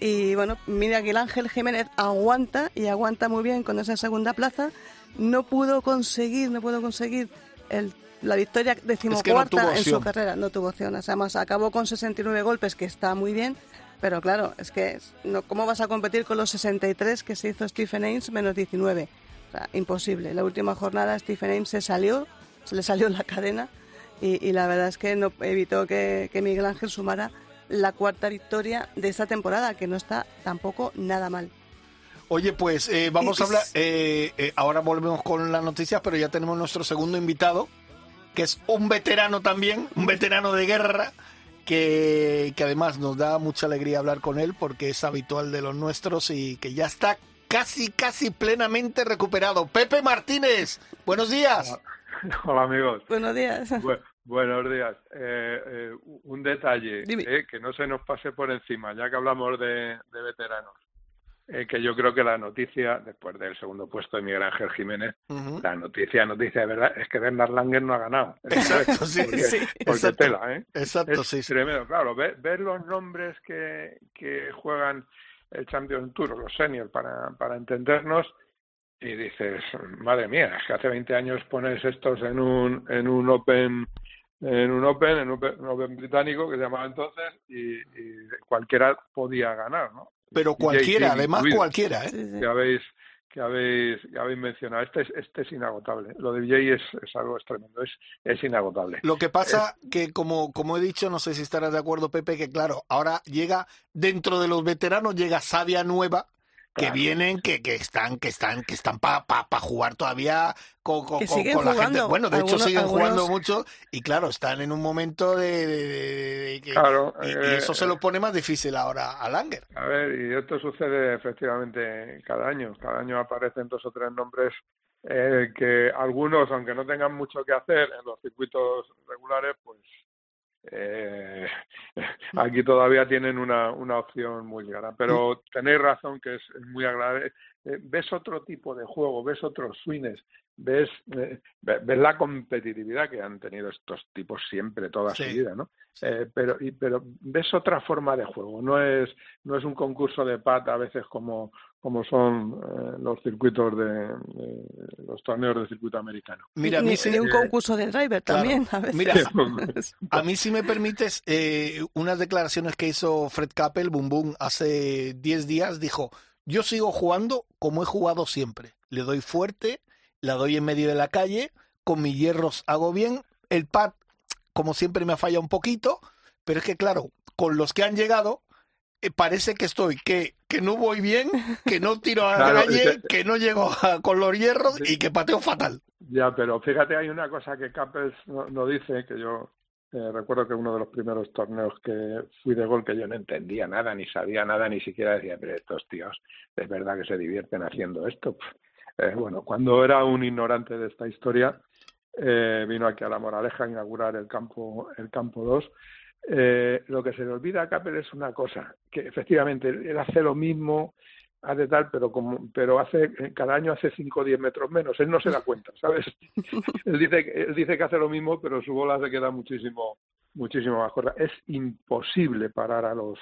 Y bueno, mira Miguel Ángel Jiménez aguanta y aguanta muy bien con esa segunda plaza. No pudo conseguir, no pudo conseguir el, la victoria decimocuarta en su carrera. No tuvo opción. Además, acabó con 69 golpes, que está muy bien. Pero claro, es que no, ¿cómo vas a competir con los 63 que se hizo Stephen Ames menos 19? O sea, imposible. La última jornada Stephen Ames se salió, se le salió la cadena y, y la verdad es que no evitó que, que Miguel Ángel sumara la cuarta victoria de esta temporada, que no está tampoco nada mal. Oye, pues eh, vamos a hablar. eh, eh, ahora volvemos con las noticias, pero ya tenemos nuestro segundo invitado, que es un veterano también, un veterano de guerra, que, que además nos da mucha alegría hablar con él porque es habitual de los nuestros y que ya está casi, casi plenamente recuperado. Pepe Martínez, buenos días. Hola amigos, Buenos días. Buenos días. Eh, eh, un detalle, eh, que no se nos pase por encima, ya que hablamos de, de veteranos, eh, que yo creo que la noticia, después del segundo puesto de Miguel Ángel Jiménez, Ujú. la noticia, noticia de verdad, es que Bernard Langer no ha ganado. Exacto, sí, porque, sí, porque exacto. tela, ¿eh? Exacto, es sí, sí. tremendo. Claro, ver, ver los nombres que, que juegan el Champions Tour, los seniors, para, para entendernos, y dices, madre mía, es que hace 20 años pones estos en un, en un Open en un Open, en un Open, un Open británico que se llamaba entonces y, y cualquiera podía ganar, ¿no? Pero cualquiera, además incluido, cualquiera, ¿eh? Sí, sí. que habéis que habéis que habéis mencionado. Este es este es inagotable. Lo de Jay es, es algo es tremendo, es es inagotable. Lo que pasa que, como, como he dicho, no sé si estarás de acuerdo, Pepe, que claro, ahora llega, dentro de los veteranos, llega Sabia Nueva, que vienen, que, que están, que están, que están para pa, pa jugar todavía con, con, la gente. Bueno, de hecho Algunos- siguen jugando mucho y claro, están en un momento de, de- de- de que Claro, y, y eh, eso se lo pone más difícil ahora a Langer. A ver, y esto sucede efectivamente cada año. Cada año aparecen dos o tres nombres eh, que algunos, aunque no tengan mucho que hacer en los circuitos regulares, pues eh, aquí todavía tienen una, una opción muy clara. Pero tenéis razón que es, muy agradable. Eh, ves otro tipo de juego, ves otros swings, ves, eh, ve- ves la competitividad que han tenido estos tipos siempre, toda Sí. su vida, ¿no? Pero, y, pero ves otra forma de juego, no es, no es un concurso de pata a veces como, como son eh, los circuitos de, los torneos de circuito americano. Mira, a ni, mí sí- un concurso de driver Claro. también, a veces. Mira, A mí, si me permites, eh, unas declaraciones que hizo Fred Kappel, Boom Boom, hace 10 días, dijo, yo sigo jugando como he jugado siempre. Le doy fuerte, la doy en medio de la calle, con mis hierros hago bien, el pad, como siempre, me ha fallado un poquito, pero es que, claro, con los que han llegado, parece que estoy, que, que no voy bien, que no tiro a la Claro, calle, es que- que no llego a- con los hierros y que pateo fatal. Ya, pero fíjate, hay una cosa que Capes no, no dice, que yo eh, recuerdo que uno de los primeros torneos que fui de gol que yo no entendía nada, ni sabía nada, ni siquiera decía, pero estos tíos, es verdad que se divierten haciendo esto. Eh, bueno, cuando era un ignorante de esta historia, eh, vino aquí a La Moraleja a inaugurar el campo, el campo 2. Eh, lo que se le olvida a Capel es una cosa, que efectivamente él hace lo mismo, hace tal, pero como, pero hace, cada año hace 5 o 10 metros menos, él no se da cuenta, ¿sabes? él dice, que- él dice que hace lo mismo, pero su bola se queda muchísimo, muchísimo más corta. Es imposible parar a los,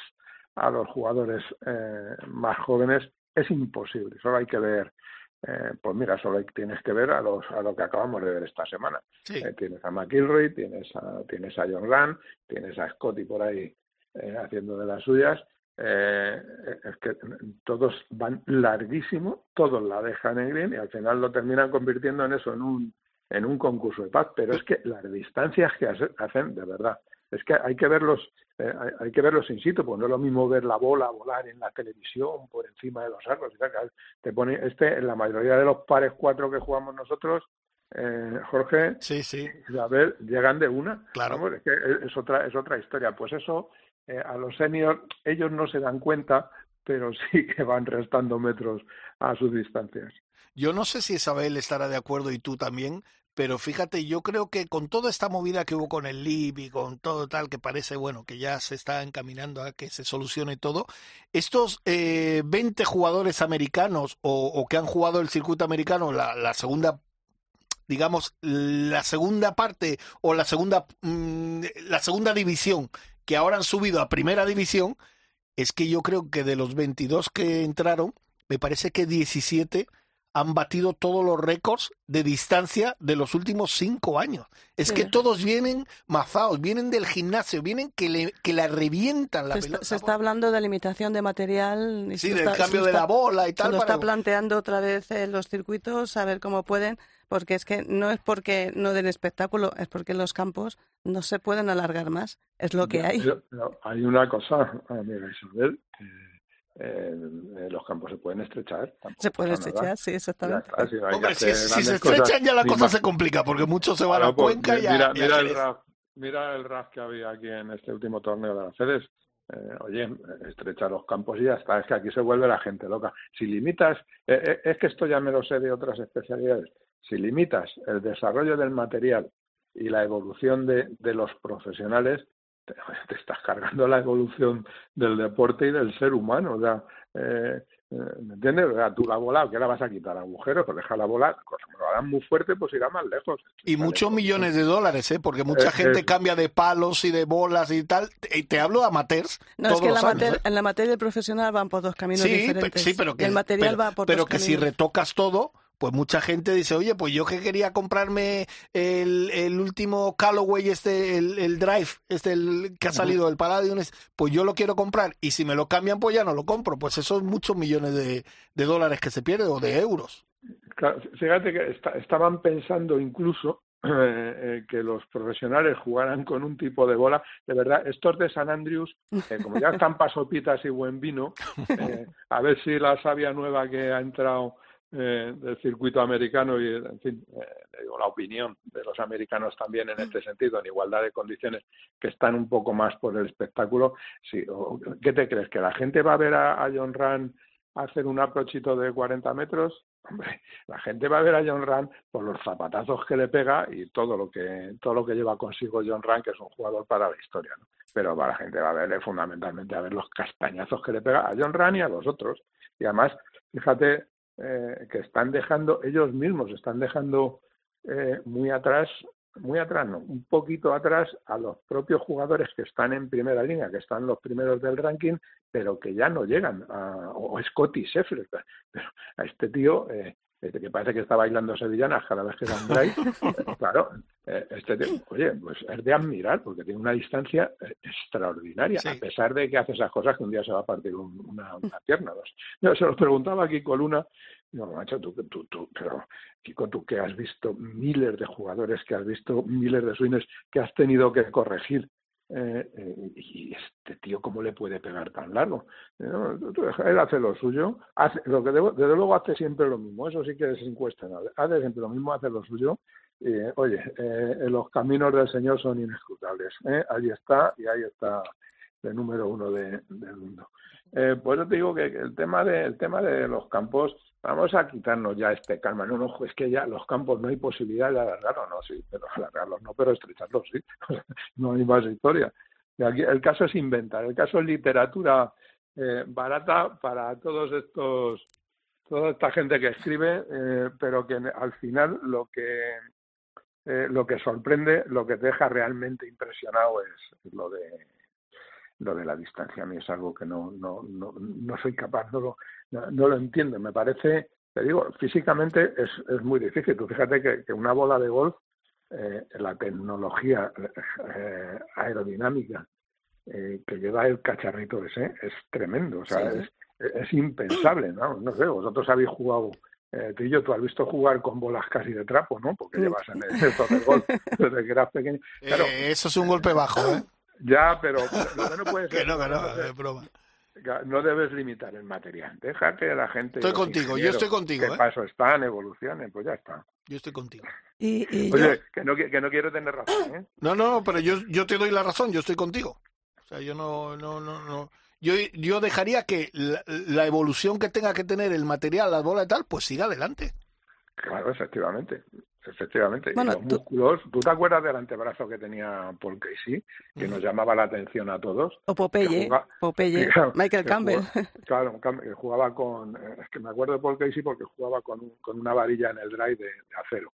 a los jugadores eh, más jóvenes, es imposible, solo hay que ver, eh, pues mira, solo tienes que ver a los, a lo que acabamos de ver esta semana. Sí. Eh, tienes a McIlroy, tienes a, tienes a John Ram, tienes a Scotty por ahí eh, haciendo de las suyas. Eh, es que todos van larguísimo, todos la dejan en green y al final lo terminan convirtiendo en eso, en un, en un concurso de paz. Pero es que las distancias que hace- hacen, de verdad, es que hay que verlos, eh, hay, que verlos in situ, pues no es lo mismo ver la bola volar en la televisión por encima de los árboles. Te pone este, en la mayoría de los pares cuatro que jugamos nosotros, eh, Jorge, Sí, sí. a ver, llegan de una. Claro. Vamos, es que es otra, es otra historia. Pues eso, eh, a los seniors, ellos no se dan cuenta, pero sí que van restando metros a sus distancias. Yo no sé si Isabel estará de acuerdo y tú también, pero fíjate, yo creo que con toda esta movida que hubo con el LIB y con todo tal, que parece, bueno, que ya se está encaminando a que se solucione todo, estos eh, 20 jugadores americanos o, o que han jugado el circuito americano, la, la segunda digamos, la segunda parte o la segunda, mm, la segunda división que ahora han subido a primera división, es que yo creo que de los 22 que entraron, me parece que 17 han batido todos los récords de distancia de los últimos cinco años. Es Sí. que todos vienen mazados, vienen del gimnasio, vienen que, le, que la revientan la se, está, pelota. se está hablando de limitación de material. y Sí, se del está- se cambio de está- la bola y Se tal. lo para- está planteando otra vez en los circuitos, a ver cómo pueden, porque es que no es porque no den espectáculo, es porque los campos no se pueden alargar más. Es lo que hay. hay una cosa, amiga Isabel, que eh, los campos se pueden estrechar. Se pueden nada. estrechar, sí, exactamente. está, si no Hombre, si, se cosas, estrechan ya la cosa más. se complica, porque muchos se van Claro, a pues, Cuenca y a, mira, y a mira el. RAF, mira el RAF que había aquí en este último torneo de las sedes. Eh, oye, estrecha los campos y ya está. Es que aquí se vuelve la gente loca. Si limitas, eh, eh, es que esto ya me lo sé de otras especialidades. Si limitas el desarrollo del material y la evolución de, de los profesionales, te, te estás cargando la evolución del deporte y del ser humano. O sea, eh, eh, ¿me entiendes? O sea, tú la bola, ¿qué la vas a quitar? Agujeros, pues déjala volar. Como lo harán muy fuerte, pues irá más lejos. Y Vale, muchos pues, millones de dólares, ¿eh? Porque mucha Eh, gente eh. cambia de palos y de bolas y tal. Y te hablo de amateurs. No, es que en la, los años, mater- ¿eh? en la materia del profesional van por dos caminos Sí, pe- diferentes. sí, pero que, el material pero, va por pero dos que si retocas todo, pues mucha gente dice, oye, pues yo que quería comprarme el, el último Callaway, este, el, el Drive, este el que ha salido del Palladium, es- pues yo lo quiero comprar y si me lo cambian, pues ya no lo compro. Pues esos son muchos millones de, de dólares que se pierden o de euros. Claro, fíjate que esta- estaban pensando incluso eh, que los profesionales jugaran con un tipo de bola. De verdad, estos de San Andrews, eh, como ya están pasopitas y buen vino, eh, a ver si la savia nueva que ha entrado eh, del circuito americano y, en fin, eh, digo, la opinión de los americanos también en este sentido, en igualdad de condiciones, que están un poco más por el espectáculo. Sí, o- ¿Qué te crees? ¿Que la gente va a ver a, John Rand hacer un aprochito de 40 metros? Hombre, la gente va a ver a John Rand por los zapatazos que le pega y todo lo que todo lo que lleva consigo John Rand, que es un jugador para la historia. ¿no? Pero para la gente va a verle fundamentalmente a ver los castañazos que le pega a John Rand y a los otros. Y además, fíjate eh, que están dejando, ellos mismos están dejando eh, muy atrás, muy atrás, no, un poquito atrás a los propios jugadores que están en primera línea, que están los primeros del ranking, pero que ya no llegan, a, o Scotty Scheffler, pero a este tío, eh, este que parece que está bailando sevillanas cada vez que da un drive, claro, eh, este oye, pues es de admirar porque tiene una distancia eh, extraordinaria, Sí. a pesar de que hace esas cosas que un día se va a partir un- una, una pierna. Dos. Yo se los preguntaba aquí con Luna, digo, macho, tú, tú, tú, pero Kiko, tú que has visto miles de jugadores, que has visto miles de swings que has tenido que corregir, eh, eh, y este tío cómo le puede pegar tan largo. Eh, no, él hace lo suyo, hace, lo que debo- desde luego hace siempre lo mismo, eso sí que es incuestionable, hace siempre lo mismo, hace lo suyo. y, oye, eh, los caminos del Señor son inescrutables. ¿eh? Ahí está y ahí está el número uno de- del mundo. Eh, por eso te digo que el tema de, el tema de los campos, vamos a quitarnos ya este calma. No, es que ya los campos no hay posibilidad de alargarlos, no, sí, pero alargarlos no, pero estrecharlos sí. no hay más historia. Aquí el caso es inventar, el caso es literatura eh, barata para todos estos, toda esta gente que escribe, eh, pero que al final lo que eh, lo que sorprende, lo que te deja realmente impresionado es lo de lo de la distancia. A mí es algo que no no no, no soy capaz, no lo, no, no lo entiendo. Me parece, te digo, físicamente es, es muy difícil. Tú fíjate que, que una bola de golf, eh, la tecnología eh, aerodinámica eh, que lleva el cacharrito ese es tremendo. O sea, Sí. es, es impensable, ¿no? No sé, vosotros habéis jugado eh, tú y yo, tú has visto jugar con bolas casi de trapo, ¿no? Porque llevas en el del golf desde que eras pequeño. Claro, Eh, eso es un golpe bajo, ¿eh? Ya, pero lo que no puede ser, Que no, que no, no, es broma. no debes limitar el material. Deja que la gente. Estoy contigo, yo estoy contigo, Que ¿eh? paso están, evolucionen, pues ya está. Yo estoy contigo. Y, y yo- Oye, que no, qui- que no quiero tener razón, ¿eh? No, no, pero yo, yo te doy la razón, yo estoy contigo. O sea, yo no, no, no, no. Yo, yo dejaría que la, la evolución que tenga que tener el material, la bola y tal, pues siga adelante. Claro, efectivamente. Efectivamente. Y los tú- músculos, ¿tú te acuerdas del antebrazo que tenía Paul Casey? Que nos llamaba la atención a todos. o Popeye, Claro, Michael que Campbell. jugaba- claro, que jugaba con. eh, Es que me acuerdo de Paul Casey porque jugaba con, un- con una varilla en el drive de, de acero.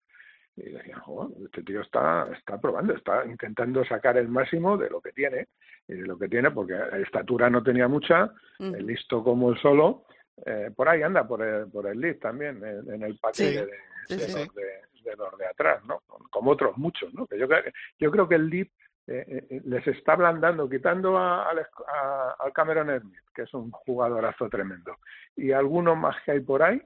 Y decía, joder, este tío está, está probando, está intentando sacar el máximo de lo que tiene. Y de lo que tiene, porque estatura no tenía mucha, Mm. eh, listo como el solo. eh, por ahí anda, por el, por el lead también, en, en el patio Sí, de, sí, de sí. los de, de los de atrás, ¿no? Como otros muchos, ¿no? Que yo, yo creo que el lead eh, eh, les está ablandando, quitando a, al esc- a- al Cameron Smith, que es un jugadorazo tremendo, y algunos más que hay por ahí,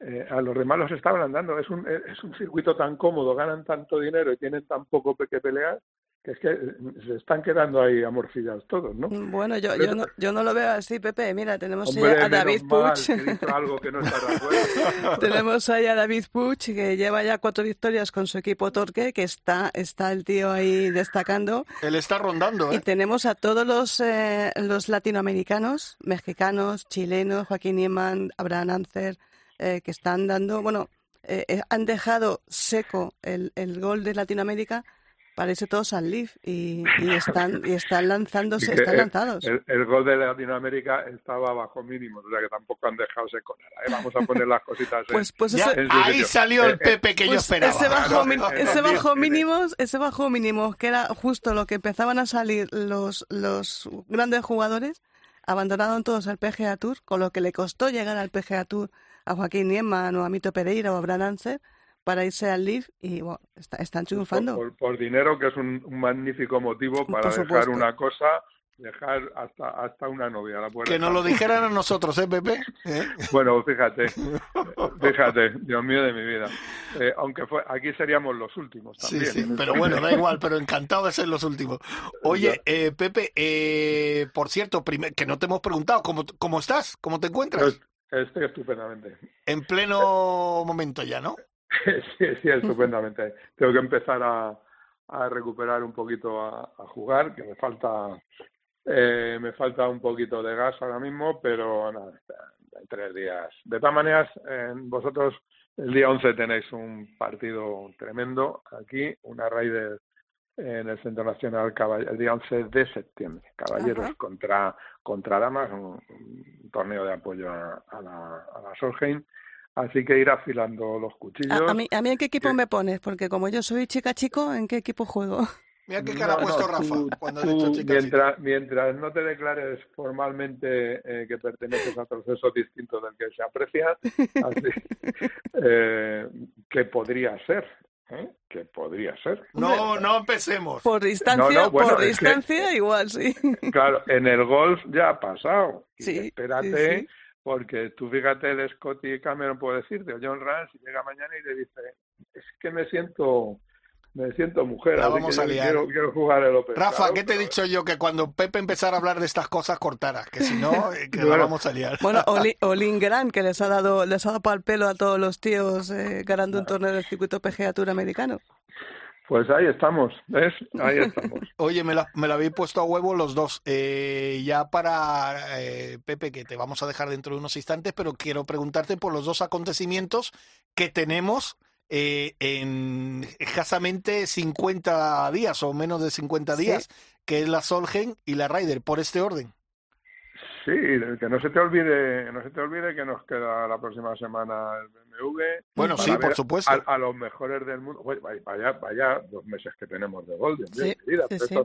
eh, a los demás los está ablandando. Es un, es un circuito tan cómodo, ganan tanto dinero y tienen tan poco que pelear, que es que eh, se están quedando ahí amorcillados todos, ¿no? Bueno, yo, yo, no, yo no lo veo así, Pepe. Mira, tenemos ahí Hombre, a David mal Puch. algo que no está. Tenemos ahí a David Puch, que lleva ya cuatro victorias con su equipo Torque, que está, está el tío ahí destacando. Él está rondando, Y ¿eh? tenemos a todos los, eh, los latinoamericanos, mexicanos, chilenos, Joaquín Niemann, Abraham Ancer, eh, que están dando, bueno, eh, eh, han dejado seco el, el gol de Latinoamérica para irse todos al Leaf y, y están y están lanzándose, están el- lanzados. El, el gol de Latinoamérica estaba bajo mínimos, o sea que tampoco han dejado seco nada. ¿eh? Vamos a poner las cositas en, Pues, pues eso, en ahí sitio. salió el Eh, eh, Pepe que yo Pues esperaba. ese bajo, Claro, ese bajo mínimos, ese bajo mínimos que era justo lo que empezaban a salir los, los grandes jugadores, abandonaron todos el PGA Tour, con lo que le costó llegar al PGA Tour a Joaquín Niemann o a Mito Pereira o a Bran Anser para irse al Leaf y bueno, está- están triunfando. por- por dinero, que es un, un magnífico motivo para dejar una cosa dejar hasta hasta una novia la puede Que nos lo dijeran a nosotros, ¿eh, Pepe? ¿Eh? Bueno, fíjate, fíjate, Dios mío de mi vida. Eh, aunque fue, aquí seríamos los últimos Sí, también. sí, en pero bueno, da igual, pero encantado de ser los últimos. Oye, eh, Pepe, eh, por cierto, primer- que no te hemos preguntado, ¿cómo, ¿cómo estás? ¿Cómo te encuentras? Pues, Estoy estupendamente. En pleno momento ya, ¿no? Sí, sí, estupendamente. Tengo que empezar a, a recuperar un poquito a, a jugar, que me falta eh, me falta un poquito de gas ahora mismo, pero nada, tres días. De todas maneras, eh, vosotros el día 11 tenéis un partido tremendo aquí, una Raider en el Centro Nacional el día 11 de septiembre. Caballeros Ajá. contra, contra Damas, un, un torneo de apoyo a, a la, a la Solheim. Así que ir afilando los cuchillos. A, a mí, ¿A mí en qué equipo que- me pones? Porque como yo soy chica chico, ¿en qué equipo juego? Mira qué cara ha puesto no, Rafa tú- cuando ha tú, dicho chica, mientras, mientras no te declares formalmente eh, que perteneces a proceso distinto del que se aprecia, así, eh, que podría ser, ¿eh? que podría ser. No, no empecemos. Por distancia, No, no, bueno, por que- distancia, igual, sí. Claro, en el golf ya ha pasado. Sí, espérate, sí, sí. Porque tú fíjate, el Scotty Cameron puede decirte, o John Rance llega mañana y le dice, es que me siento me siento mujer, La así vamos que a liar. quiero, quiero jugar el Open. Rafa, Claro, ¿qué te he dicho yo? Que cuando Pepe empezara a hablar de estas cosas cortaras, que si no, eh, que la Bueno. vamos a liar. Bueno, Oli- Olin Gran, que les ha dado les ha dado pal pelo a todos los tíos eh, ganando un torneo del circuito PGA Tour americano. Pues ahí estamos, ¿ves? Ahí estamos. Oye, me la, me la habéis puesto a huevo los dos. Eh, ya para eh, Pepe, que te vamos a dejar dentro de unos instantes, pero quiero preguntarte por los dos acontecimientos que tenemos eh, en escasamente 50 días o menos de 50 Sí. días, que es la Solgen y la Ryder, por este orden. Sí, que no se te olvide, no se te olvide que nos queda la próxima semana el BMW. Bueno, sí, por supuesto. A, a los mejores del mundo. Oye, vaya, vaya, dos meses que tenemos de Golden. Sí, de mi vida, sí.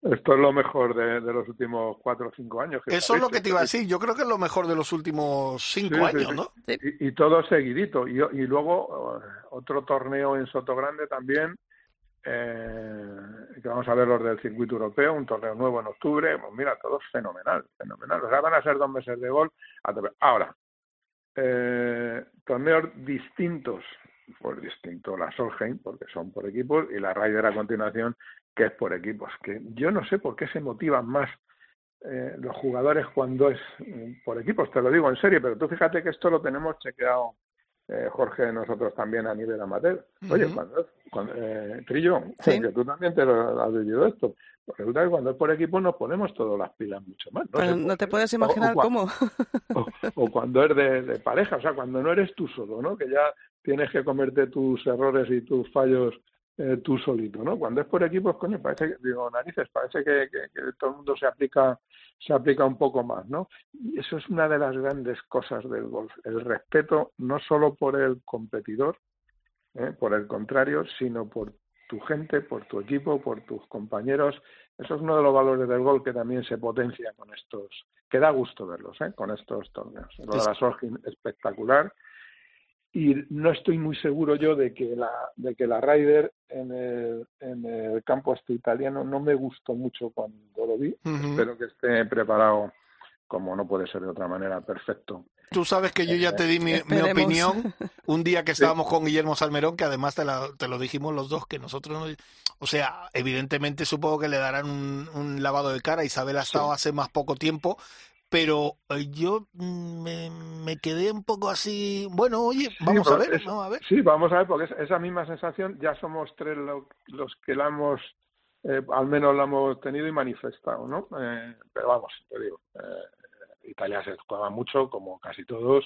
Esto, es lo mejor de, de los últimos cuatro o cinco años. que Eso es lo que te iba a decir. Yo creo que es lo mejor de los últimos cinco años. ¿no? Y, y todo seguidito. Y, y luego eh, otro torneo en Soto Grande también, eh, que vamos a ver los del circuito europeo, un torneo nuevo en octubre. Pues mira, todo fenomenal, fenomenal. O sea, van a ser dos meses de gol. Ahora, eh, torneos distintos, pues distinto la Solheim, porque son por equipos, y la Ryder a continuación, que es por equipos. Que yo no sé por qué se motivan más eh, los jugadores cuando es mm, por equipos, te lo digo en serio, pero tú fíjate que esto lo tenemos chequeado, eh, Jorge, nosotros también a nivel amateur. Oye, cuando, cuando eh, Trillo, Sí. que tú también te lo has vivido esto, pues resulta que cuando es por equipo nos ponemos todas las pilas mucho más. Pero no por te puedes O- o imaginar cómo. o, o cuando es de, de pareja, o sea, cuando no eres tú solo, ¿no? Que ya tienes que comerte tus errores y tus fallos eh, tú solito, ¿no? Cuando es por equipos, coño, parece que, digo, narices, parece que, que- que todo el mundo se aplica, se aplica un poco más, ¿no? Y eso es una de las grandes cosas del golf, el respeto no solo por el competidor, ¿eh? por el contrario, sino por tu gente, por tu equipo, por tus compañeros. Eso es uno de los valores del gol que también se potencia con estos, que da gusto verlos, ¿eh? con estos torneos. Lo de la Solheim espectacular y no estoy muy seguro yo de que la de que la Ryder en el, en el campo este italiano no me gustó mucho cuando lo vi. Ujú. Espero que esté preparado como no puede ser de otra manera, perfecto. Tú sabes que yo ya te di mi, mi opinión un día que estábamos con Guillermo Salmerón, que además te, la- te lo dijimos los dos, que nosotros, no- o sea, evidentemente supongo que le darán un, un lavado de cara. Isabel ha estado hace más poco tiempo, pero eh, yo me, me quedé un poco así, bueno, oye, vamos Sí, a ver, es- vamos a ver. Sí, vamos a ver, porque es- esa misma sensación ya somos tres lo- los que la hemos, eh, al menos la hemos tenido y manifestado, ¿no? Eh, pero vamos, te digo, eh, Italia se juega mucho, como casi todos.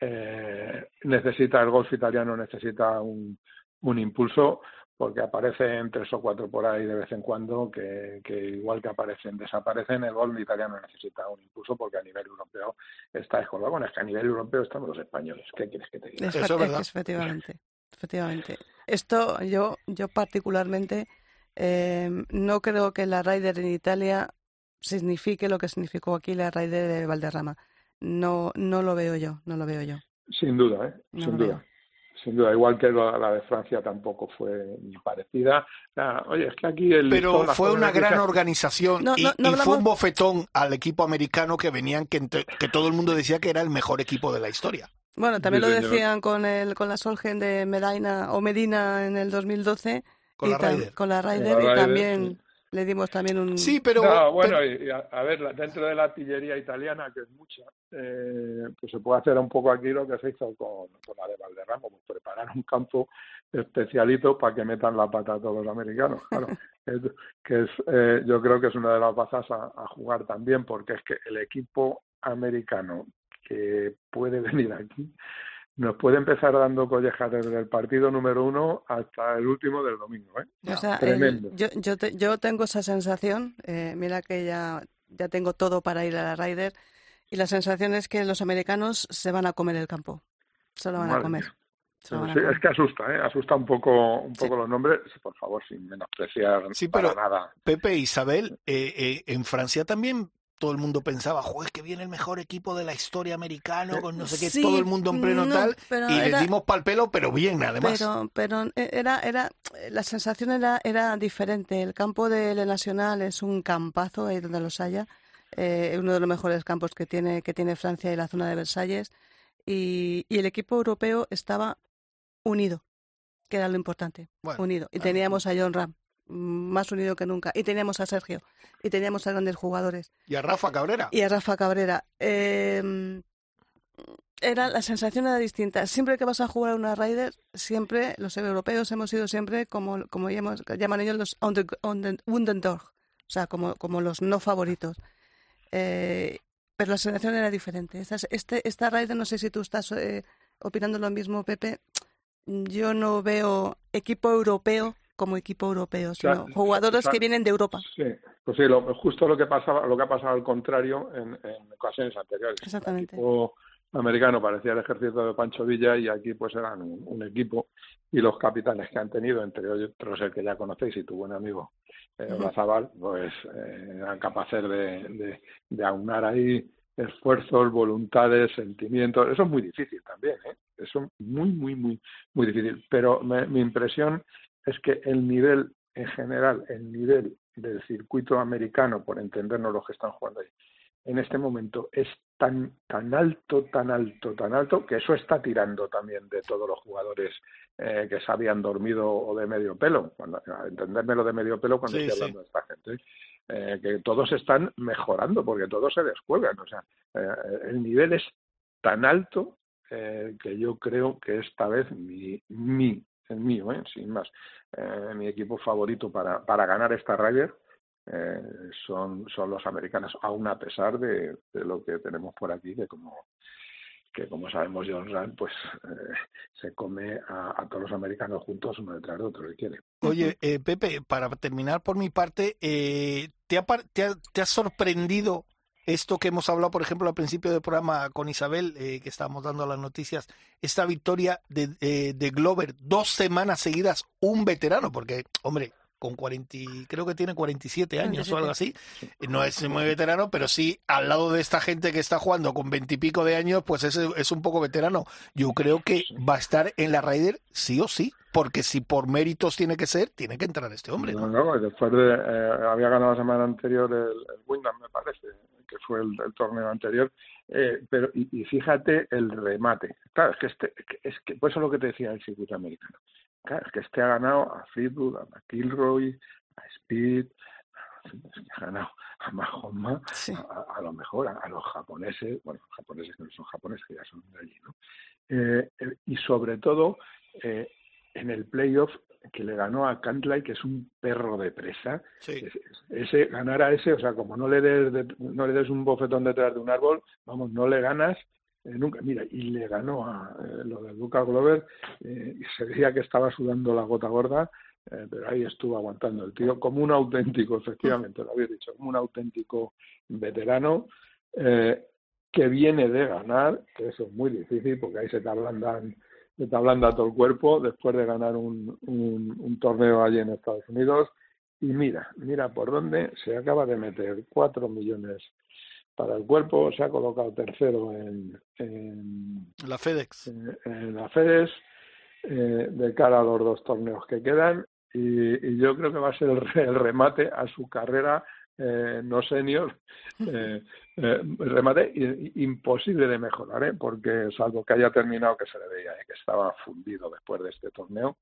Eh, necesita el golf italiano, necesita un, un impulso, porque aparecen tres o cuatro por ahí de vez en cuando, que, que igual que aparecen, desaparecen. El golf italiano necesita un impulso, porque a nivel europeo está descolgado. Bueno, es que a nivel europeo estamos los españoles. ¿Qué quieres que te diga? Es Eso verdad. Efectivamente, efectivamente. Esto yo, yo particularmente eh, no creo que la Ryder en Italia signifique lo que significó aquí la Ryder de Valderrama. No, no lo veo yo, no lo veo yo. Sin duda, ¿eh? No Sin duda. Sin duda, igual que la, la de Francia tampoco fue parecida. Ah, oye, es que aquí el Pero listón, fue una gran organización No, y, no, no y fue un bofetón al equipo americano que venían, que, que todo el mundo decía que era el mejor equipo de la historia. Bueno, también Sí, lo señor. decían con el con la Solgen de Medina o Medina en el 2012 Con y la Ryder. con la Ryder la y también sí. Le dimos también un Sí, pero... No, bueno, pero- y, a, a ver, la- dentro de la artillería italiana, que es mucha, eh, pues se puede hacer un poco aquí lo que se hizo con, con la de Valderrama, pues preparar un campo especialito para que metan la pata a todos los americanos. Claro, Es- que es, eh, yo creo que es una de las bazas a, a jugar también, porque es que el equipo americano que puede venir aquí nos puede empezar dando collejas desde el partido número uno hasta el último del domingo. ¿eh? O sea, el- Tremendo. yo, yo, te- yo tengo esa sensación, eh, mira que ya, ya tengo todo para ir a la Ryder, y la sensación es que los americanos se van a comer el campo. Se lo van a comer. Sí, es que asusta, ¿eh? asusta un poco, un Sí. poco los nombres, por favor, sin menospreciar Sí, para nada. Pepe e Isabel, eh, eh, en Francia también todo el mundo pensaba, joder, que viene el mejor equipo de la historia americano, con no sé qué, Sí, todo el mundo en pleno no, tal, y era- dimos pal pelo, pero bien, además. Pero, pero eh, era, era, la sensación era, era diferente. El campo del Nacional es un campazo, ahí donde los haya. eh, uno de los mejores campos que tiene, que tiene Francia y la zona de Versalles. Y, y el equipo europeo estaba unido, que era lo importante. Bueno, unido. Y teníamos a John Ram, más unido que nunca. Y teníamos a Sergio. Y teníamos a grandes jugadores. Y a Rafa Cabrera. Y a Rafa Cabrera. Eh, era, la sensación era distinta. Siempre que vas a jugar a una Ryder, siempre, los europeos hemos sido siempre, como, como llamamos- llaman ellos, los under, under- Underdog, o sea, como, como los no favoritos. Eh, pero la sensación era diferente. Esta, este, esta Ryder, no sé si tú estás eh, opinando lo mismo, Pepe, yo no veo equipo europeo como equipo europeo, sino jugadores que vienen de Europa. Sí, pues sí, lo, justo lo que pasaba, lo que ha pasado al contrario en, en ocasiones anteriores. Exactamente. El equipo americano parecía el ejército de Pancho Villa y aquí pues eran un, un equipo y los capitanes que han tenido, entre otros el que ya conocéis y tu buen amigo eh. Olazabal, pues eh, eran capaces de, de, de aunar ahí esfuerzos, voluntades, sentimientos. Eso es muy difícil también, ¿eh? Eso es muy, muy, muy, muy difícil. Pero me- mi impresión es que el nivel, en general, el nivel del circuito americano, por entendernos los que están jugando ahí, en este momento es tan, tan alto, tan alto, tan alto, que eso está tirando también de todos los jugadores eh, que se habían dormido o de medio pelo, cuando, a entendérmelo de medio pelo cuando Sí, estoy sí. hablando de esta gente, eh, que todos están mejorando porque todos se descuelgan, o sea, eh, el nivel es tan alto que yo creo que esta vez mi, mi el mío, ¿eh? sin más, eh, mi equipo favorito para, para ganar esta Ryder eh, son, son los americanos, aún a pesar de, de lo que tenemos por aquí, que como que como sabemos John Rand, pues eh, se come a, todos los americanos juntos uno detrás de otro, si quiere. Oye, eh, Pepe, para terminar por mi parte, ¿te, ha, te, ha, te ha sorprendido esto que hemos hablado, por ejemplo, al principio del programa con Isabel, eh, que estábamos dando las noticias, esta victoria de, eh, de Glover, dos semanas seguidas, un veterano, porque, hombre, con 40, y- creo que tiene 47 años o algo así, no es muy veterano, pero sí, al lado de esta gente que está jugando con 20 y pico de años, pues es, es un poco veterano. Yo creo que va a estar en la Ryder sí o sí, porque si por méritos tiene que ser, tiene que entrar este hombre, ¿no? No, no, después de, eh, había ganado la semana anterior el, el Wyndham, me parece, que fue el, el torneo anterior, eh, pero y, y fíjate el remate. Claro, es que este, es que pues eso es lo que te decía el circuito americano. Claro, es que este ha ganado a Fleetwood, a McIlroy, a Speed, ha ganado a Mahoma, Sí. a, a lo mejor a, a los japoneses, bueno, los japoneses que no son japoneses, que ya son de allí, ¿no? Eh, eh, y sobre todo eh, en el playoff que le ganó a Cantlay, que es un perro de presa, Sí. ese, ganar a ese, o sea, como no le des de- no le des un bofetón detrás de un árbol, vamos, no le ganas eh, nunca. Mira, y le ganó a eh, lo de Luca Glover, eh, y se veía que estaba sudando la gota gorda, pero ahí estuvo aguantando el tío como un auténtico, efectivamente, lo habéis dicho, como un auténtico veterano eh, que viene de ganar, que eso es muy difícil porque ahí se te ablandan se te ablanda todo el cuerpo después de ganar un, un, un torneo allí en Estados Unidos. Y mira, mira por dónde se acaba de meter. Cuatro millones para el cuerpo, se ha colocado tercero en, en, La FedEx. en, en la FEDES eh, de cara a los dos torneos que quedan. Y, y yo creo que va a ser el, el remate a su carrera eh, no senior, eh, eh, remate imposible de mejorar, ¿eh? porque salvo que haya terminado, que se le veía que estaba fundido después de este torneo,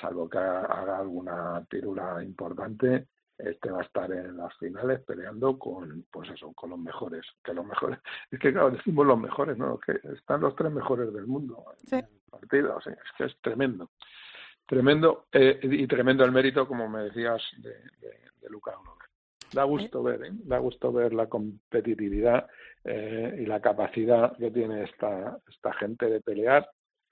salvo que haga, alguna pirula importante, este va a estar en las finales peleando con, pues eso, con los mejores, que los mejores, es que claro, decimos los mejores, ¿no? Que están los tres mejores del mundo en Sí. el partido, o sea, es que es tremendo. Tremendo, eh, y tremendo el mérito, como me decías, de, de, de Luca. Da gusto ver, ¿eh? da gusto ver la competitividad eh, y la capacidad que tiene esta, esta gente de pelear.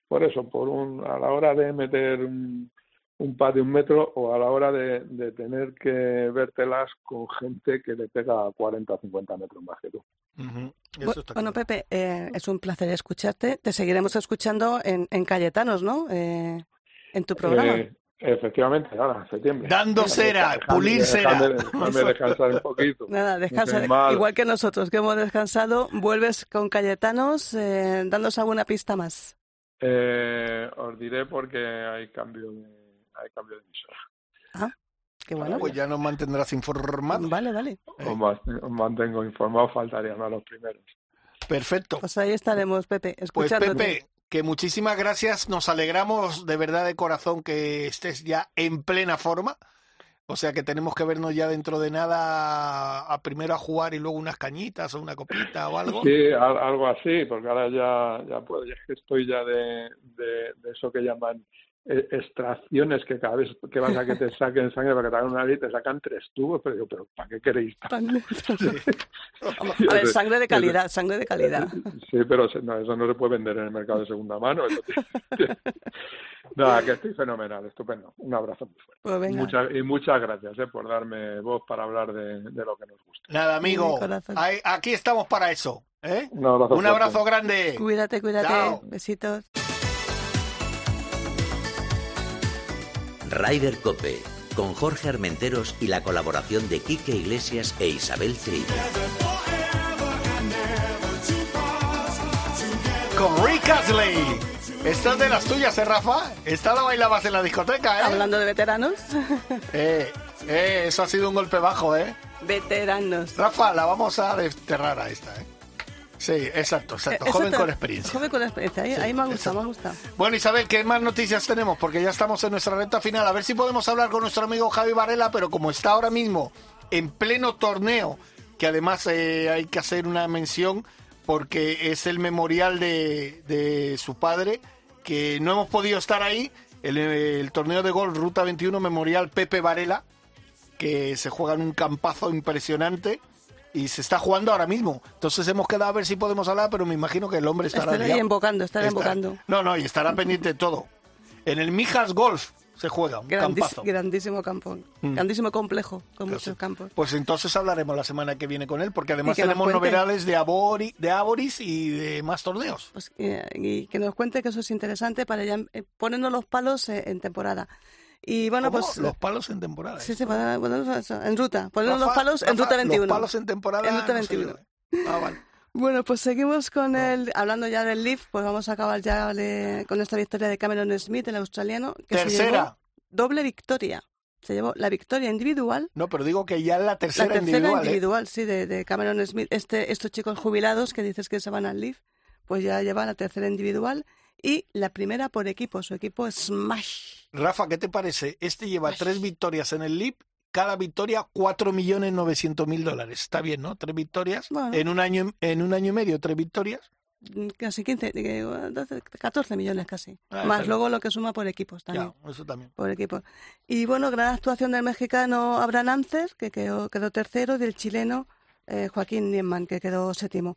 Por eso, por un, a la hora de meter un, un pad de un metro o a la hora de, de tener que vértelas con gente que le pega a 40 o 50 metros más que tú. Eso está Bueno, claro. Pepe, eh, es un placer escucharte. Te seguiremos escuchando en, en Cayetanos, ¿no? Eh, en tu programa. Eh, efectivamente, ahora, en septiembre. Dando cera, pulir cera. dejadme descansar un poquito. Nada, descansa. Igual que nosotros, que hemos descansado, vuelves con Cayetanos, eh, dándonos alguna pista más. Eh, os diré porque hay cambio de, hay cambio de emisora. Qué bueno. Pues ya nos mantendrás informados. Vale, vale. Os, ma- os mantengo informado, faltarían a los primeros. Perfecto. Pues ahí estaremos, Pepe, Pues escuchándote. Pepe, que muchísimas gracias. Nos alegramos de verdad de corazón que estés ya en plena forma. O sea que tenemos que vernos ya dentro de nada a, primero a jugar y luego unas cañitas o una copita o algo. Sí, al- algo así, porque ahora ya, ya puedo, ya estoy ya de, de, de eso que llaman extracciones, que cada vez que vas a que te saquen sangre para que te hagan una nariz, te sacan tres tubos, pero digo, pero ¿para qué queréis? tanto? A ver, sangre de calidad, sangre de calidad. Sí, pero no, eso no se puede vender en el mercado de segunda mano. Nada, que estoy fenomenal, estupendo. Un abrazo muy fuerte. Pues venga. Muchas- y muchas gracias eh, por darme voz para hablar de, de lo que nos gusta. Nada, amigo. Ahí- aquí estamos para eso. ¿eh? Un abrazo. Un fuerte. abrazo grande. Cuídate, cuídate. Chao. Besitos. Ryder Cope, con Jorge Armenteros y la colaboración de Quique Iglesias e Isabel Cid. Con Rick Astley. Esta es de las tuyas, ¿eh, Rafa? Esta la bailabas en la discoteca, ¿eh? Hablando de veteranos. Eh, eh, eso ha sido un golpe bajo, ¿eh? veteranos. Rafa, la vamos a desterrar a esta, ¿eh? Sí, exacto, exacto. Joven con experiencia. Joven con experiencia. Ahí, Sí, ahí me ha gustado, exacto. me ha gustado. Bueno, Isabel, ¿qué más noticias tenemos? Porque ya estamos en nuestra recta final. A ver si podemos hablar con nuestro amigo Javi Varela, pero como está ahora mismo en pleno torneo, que además eh, hay que hacer una mención porque es el memorial de, de su padre, que no hemos podido estar ahí, el, el torneo de golf Ruta 21 Memorial Pepe Varela, que se juega en un campazo impresionante. Y se está jugando ahora mismo. Entonces hemos quedado a ver si podemos hablar, pero me imagino que el hombre estará Estará embocando, estará embocando. No, no, y estará pendiente de todo. En el Mijas Golf se juega, un Grandis- campazo. grandísimo campo. Mm. Grandísimo complejo, con Pues muchos campos. Pues entonces hablaremos la semana que viene con él, porque además tenemos novedades de, Abori, de Aboris y de más torneos. Pues, eh, y que nos cuente que eso es interesante para ya eh, ponernos los palos eh, en temporada. Y bueno, ¿Cómo? pues. los palos en temporada. Sí, sí, para- bueno, eso, en ruta. Ponernos los palos en ruta 21. Los palos en temporada. En ruta no sé yo, 21. ¿eh? Ah, vale. Bueno, pues seguimos con el. Hablando ya del Leaf, pues vamos a acabar ya con esta victoria de Cameron Smith, el australiano. Que se Tercera. llevó doble victoria. Se llevó la victoria individual No, pero digo que ya la La tercera, tercera individual. ¿eh? individual, sí, de, de Cameron Smith. Este, estos chicos jubilados que dices que se van al Leaf, pues ya llevan la tercera individual y la primera por equipo. Su equipo es Smash. Rafa, ¿qué te parece? Este lleva tres victorias en el LIP, cada victoria 4.900.000 dólares. Está bien, ¿no? Tres victorias. Bueno. En, un año, en un año y medio, tres victorias. Mm, Casi 15, eh, 12, 14 millones casi. Ah, Más luego lo que suma por equipos también. Ya, eso también. Por equipos. Y bueno, gran actuación del mexicano Abraham Ancer, que quedó, quedó tercero, y del chileno eh, Joaquín Niemann, que quedó séptimo.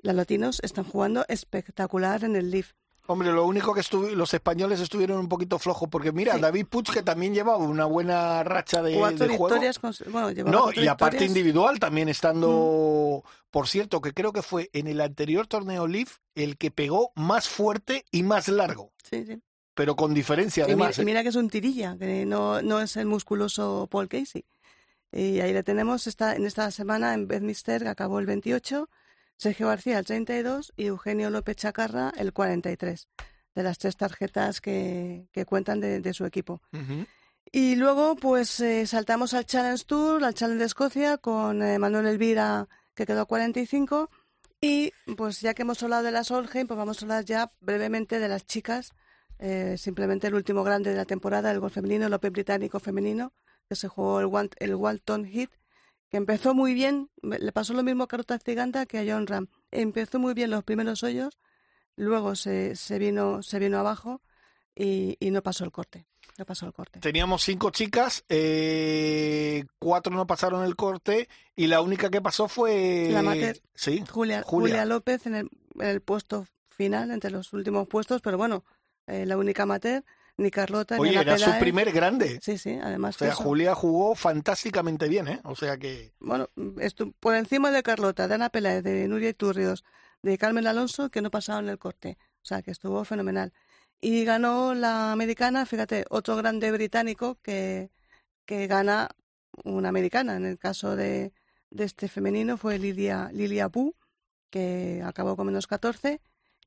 Los latinos están jugando espectacular en el Leaf. Hombre, lo único que los españoles estuvieron un poquito flojos, porque mira, Sí. David Puig, que también llevaba una buena racha de, Cuatro de juego. victorias. con- bueno, llevaba No, cuatro y aparte victorias. Mm. individual también estando, por cierto, que creo que fue en el anterior torneo Leaf el que pegó más fuerte y más largo, Sí, sí. pero con diferencia Y mira, además. y ¿eh? mira que es un tirilla, que no, no es el musculoso Paul Casey. Y ahí le tenemos esta, en esta semana en Bedminster, que acabó el 28, Sergio García el 32 y Eugenio López Chacarra el 43. de las tres tarjetas que, que cuentan de, de su equipo. Y luego, pues eh, saltamos al Challenge Tour, al Challenge de Escocia, con eh, Manuel Elvira, que quedó 45. Y pues ya que hemos hablado de la Solheim, pues vamos a hablar ya brevemente de las chicas. Eh, simplemente el último grande de la temporada, el golf femenino, el Open británico femenino, que se jugó el, el Walton Heat, que empezó muy bien. Le pasó lo mismo a Carota Ciganda que a John Ram. Empezó muy bien los primeros hoyos, luego se, se, vino, se vino abajo y, y no pasó el corte. No pasó el corte. Teníamos cinco chicas, eh, cuatro no pasaron el corte y la única que pasó fue... La amateur. Sí, Julia, Julia. Julia López en el, en el puesto final, entre los últimos puestos, pero bueno, eh, la única amateur, ni Carlota, ni Oye, Ana era su primer grande. Sí, sí, además O sea, eso. Julia jugó fantásticamente bien, ¿eh? O sea que... Bueno, estu- por encima de Carlota, de Ana Peláez, de Nuria Iturrios, de Carmen Alonso, que no pasaron el corte. O sea, que estuvo fenomenal. Y ganó la americana, fíjate, otro grande británico que, que gana una americana. En el caso de, de este femenino fue Lilia, Lilia Bu, que acabó con menos 14.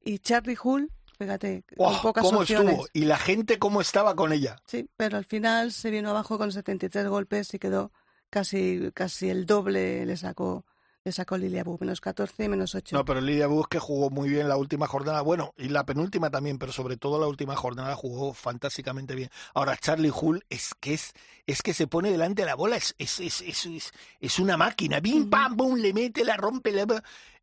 Y Charlie Hull, fíjate, con ¡Oh, pocas ¿Cómo opciones. estuvo? Y la gente cómo estaba con ella. Sí, pero al final se vino abajo con 73 golpes y quedó casi, casi el doble, le sacó, le sacó Lilia Bu, menos 14 y menos 8. No, pero Lidia Bus que jugó muy bien la última jornada, bueno, y la penúltima también, pero sobre todo la última jornada jugó fantásticamente bien. Ahora Charlie Hull es que es es que se pone delante de la bola, es es es es, es, es una máquina, bim pam pum, le mete, la rompe, la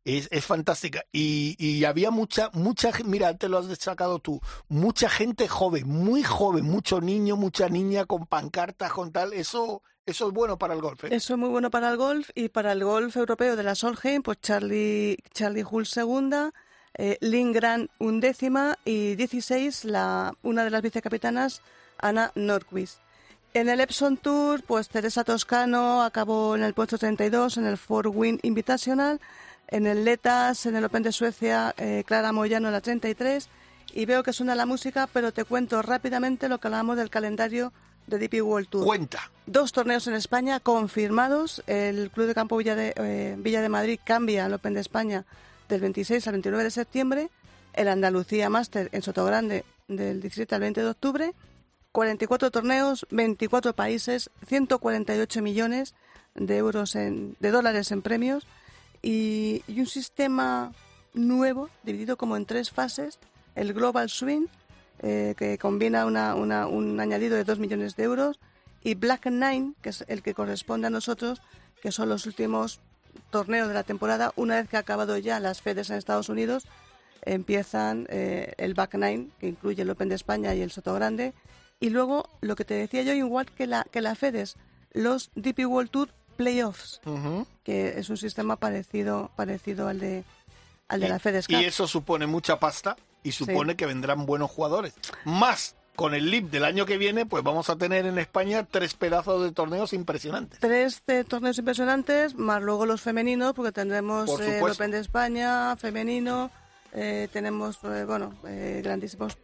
es, es fantástica. Y, y había mucha, mucha, mira, te lo has destacado tú, mucha gente joven, muy joven, mucho niño, mucha niña con pancartas, con tal, eso, eso es bueno para el golf. ¿eh? Eso es muy bueno para el golf y para el golf europeo de la Solheim, pues Charlie, Charlie Hull segunda, eh, Lindgren undécima y 16 la, una de las vicecapitanas, Ana Norquist. En el Epson Tour, pues Teresa Toscano acabó en el puesto 32 en el Fort Win Invitational. En el Letas, en el Open de Suecia, eh, Clara Moyano en la 33. Y veo que suena la música, pero te cuento rápidamente lo que hablábamos del calendario de DP World Tour. Cuenta. Dos torneos en España confirmados. El Club de Campo Villa de, eh, Villa de Madrid cambia al Open de España del 26 al 29 de septiembre. El Andalucía Master en Sotogrande del 17 al 20 de octubre. 44 torneos, 24 países, 148 millones de euros en, de dólares en premios y, y un sistema nuevo dividido como en tres fases. El Global Swing, eh, que combina una- una- un añadido de 2 millones de euros, y Black Nine, que es el que corresponde a nosotros, que son los últimos torneos de la temporada. Una vez que ha acabado ya las FEDES en Estados Unidos, empiezan eh, el Back Nine, que incluye el Open de España y el Soto Grande. Y luego, lo que te decía yo, igual que la, que la FEDES, los DP World Tour Playoffs, que es un sistema parecido, parecido al de, al de Y- la FEDES Y eso supone mucha pasta y supone que vendrán buenos jugadores. Más con el LIB del año que viene, pues vamos a tener en España tres pedazos de torneos impresionantes. Tres eh, torneos impresionantes, más luego los femeninos, porque tendremos Por eh, el. Open de España femenino, eh, tenemos, eh, bueno, eh, grandísimos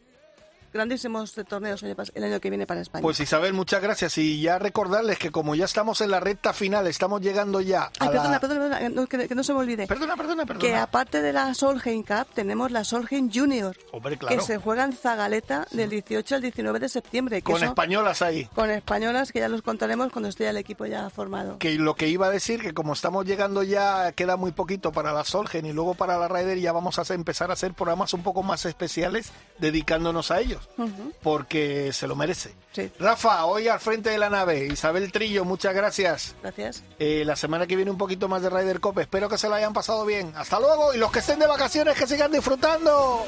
grandísimos torneos el año que viene para España. Pues Isabel, muchas gracias. Y ya recordarles que como ya estamos en la recta final, estamos llegando ya a Ay, perdona, la... perdona, perdona, que no, que- que no se me olvide. Perdona, perdona, Que perdona. aparte de la Solheim Cup, tenemos la Solheim Junior, Hombre, claro. que se juega en Zagaleta del 18 al 19 de septiembre. Que Con eso- españolas ahí. con españolas, que ya los contaremos cuando esté el equipo ya formado. Que lo que iba a decir, que como estamos llegando ya, queda muy poquito para la Solgen y luego para la Ryder, ya vamos a hacer- empezar a hacer programas un poco más especiales dedicándonos a ellos, Porque se lo merece. Sí, Rafa, hoy al frente de la nave, Isabel Trillo, muchas gracias. gracias. Eh, la semana que viene un poquito más de Ryder Cup, espero que se lo hayan pasado bien. Hasta luego y los que estén de vacaciones que sigan disfrutando.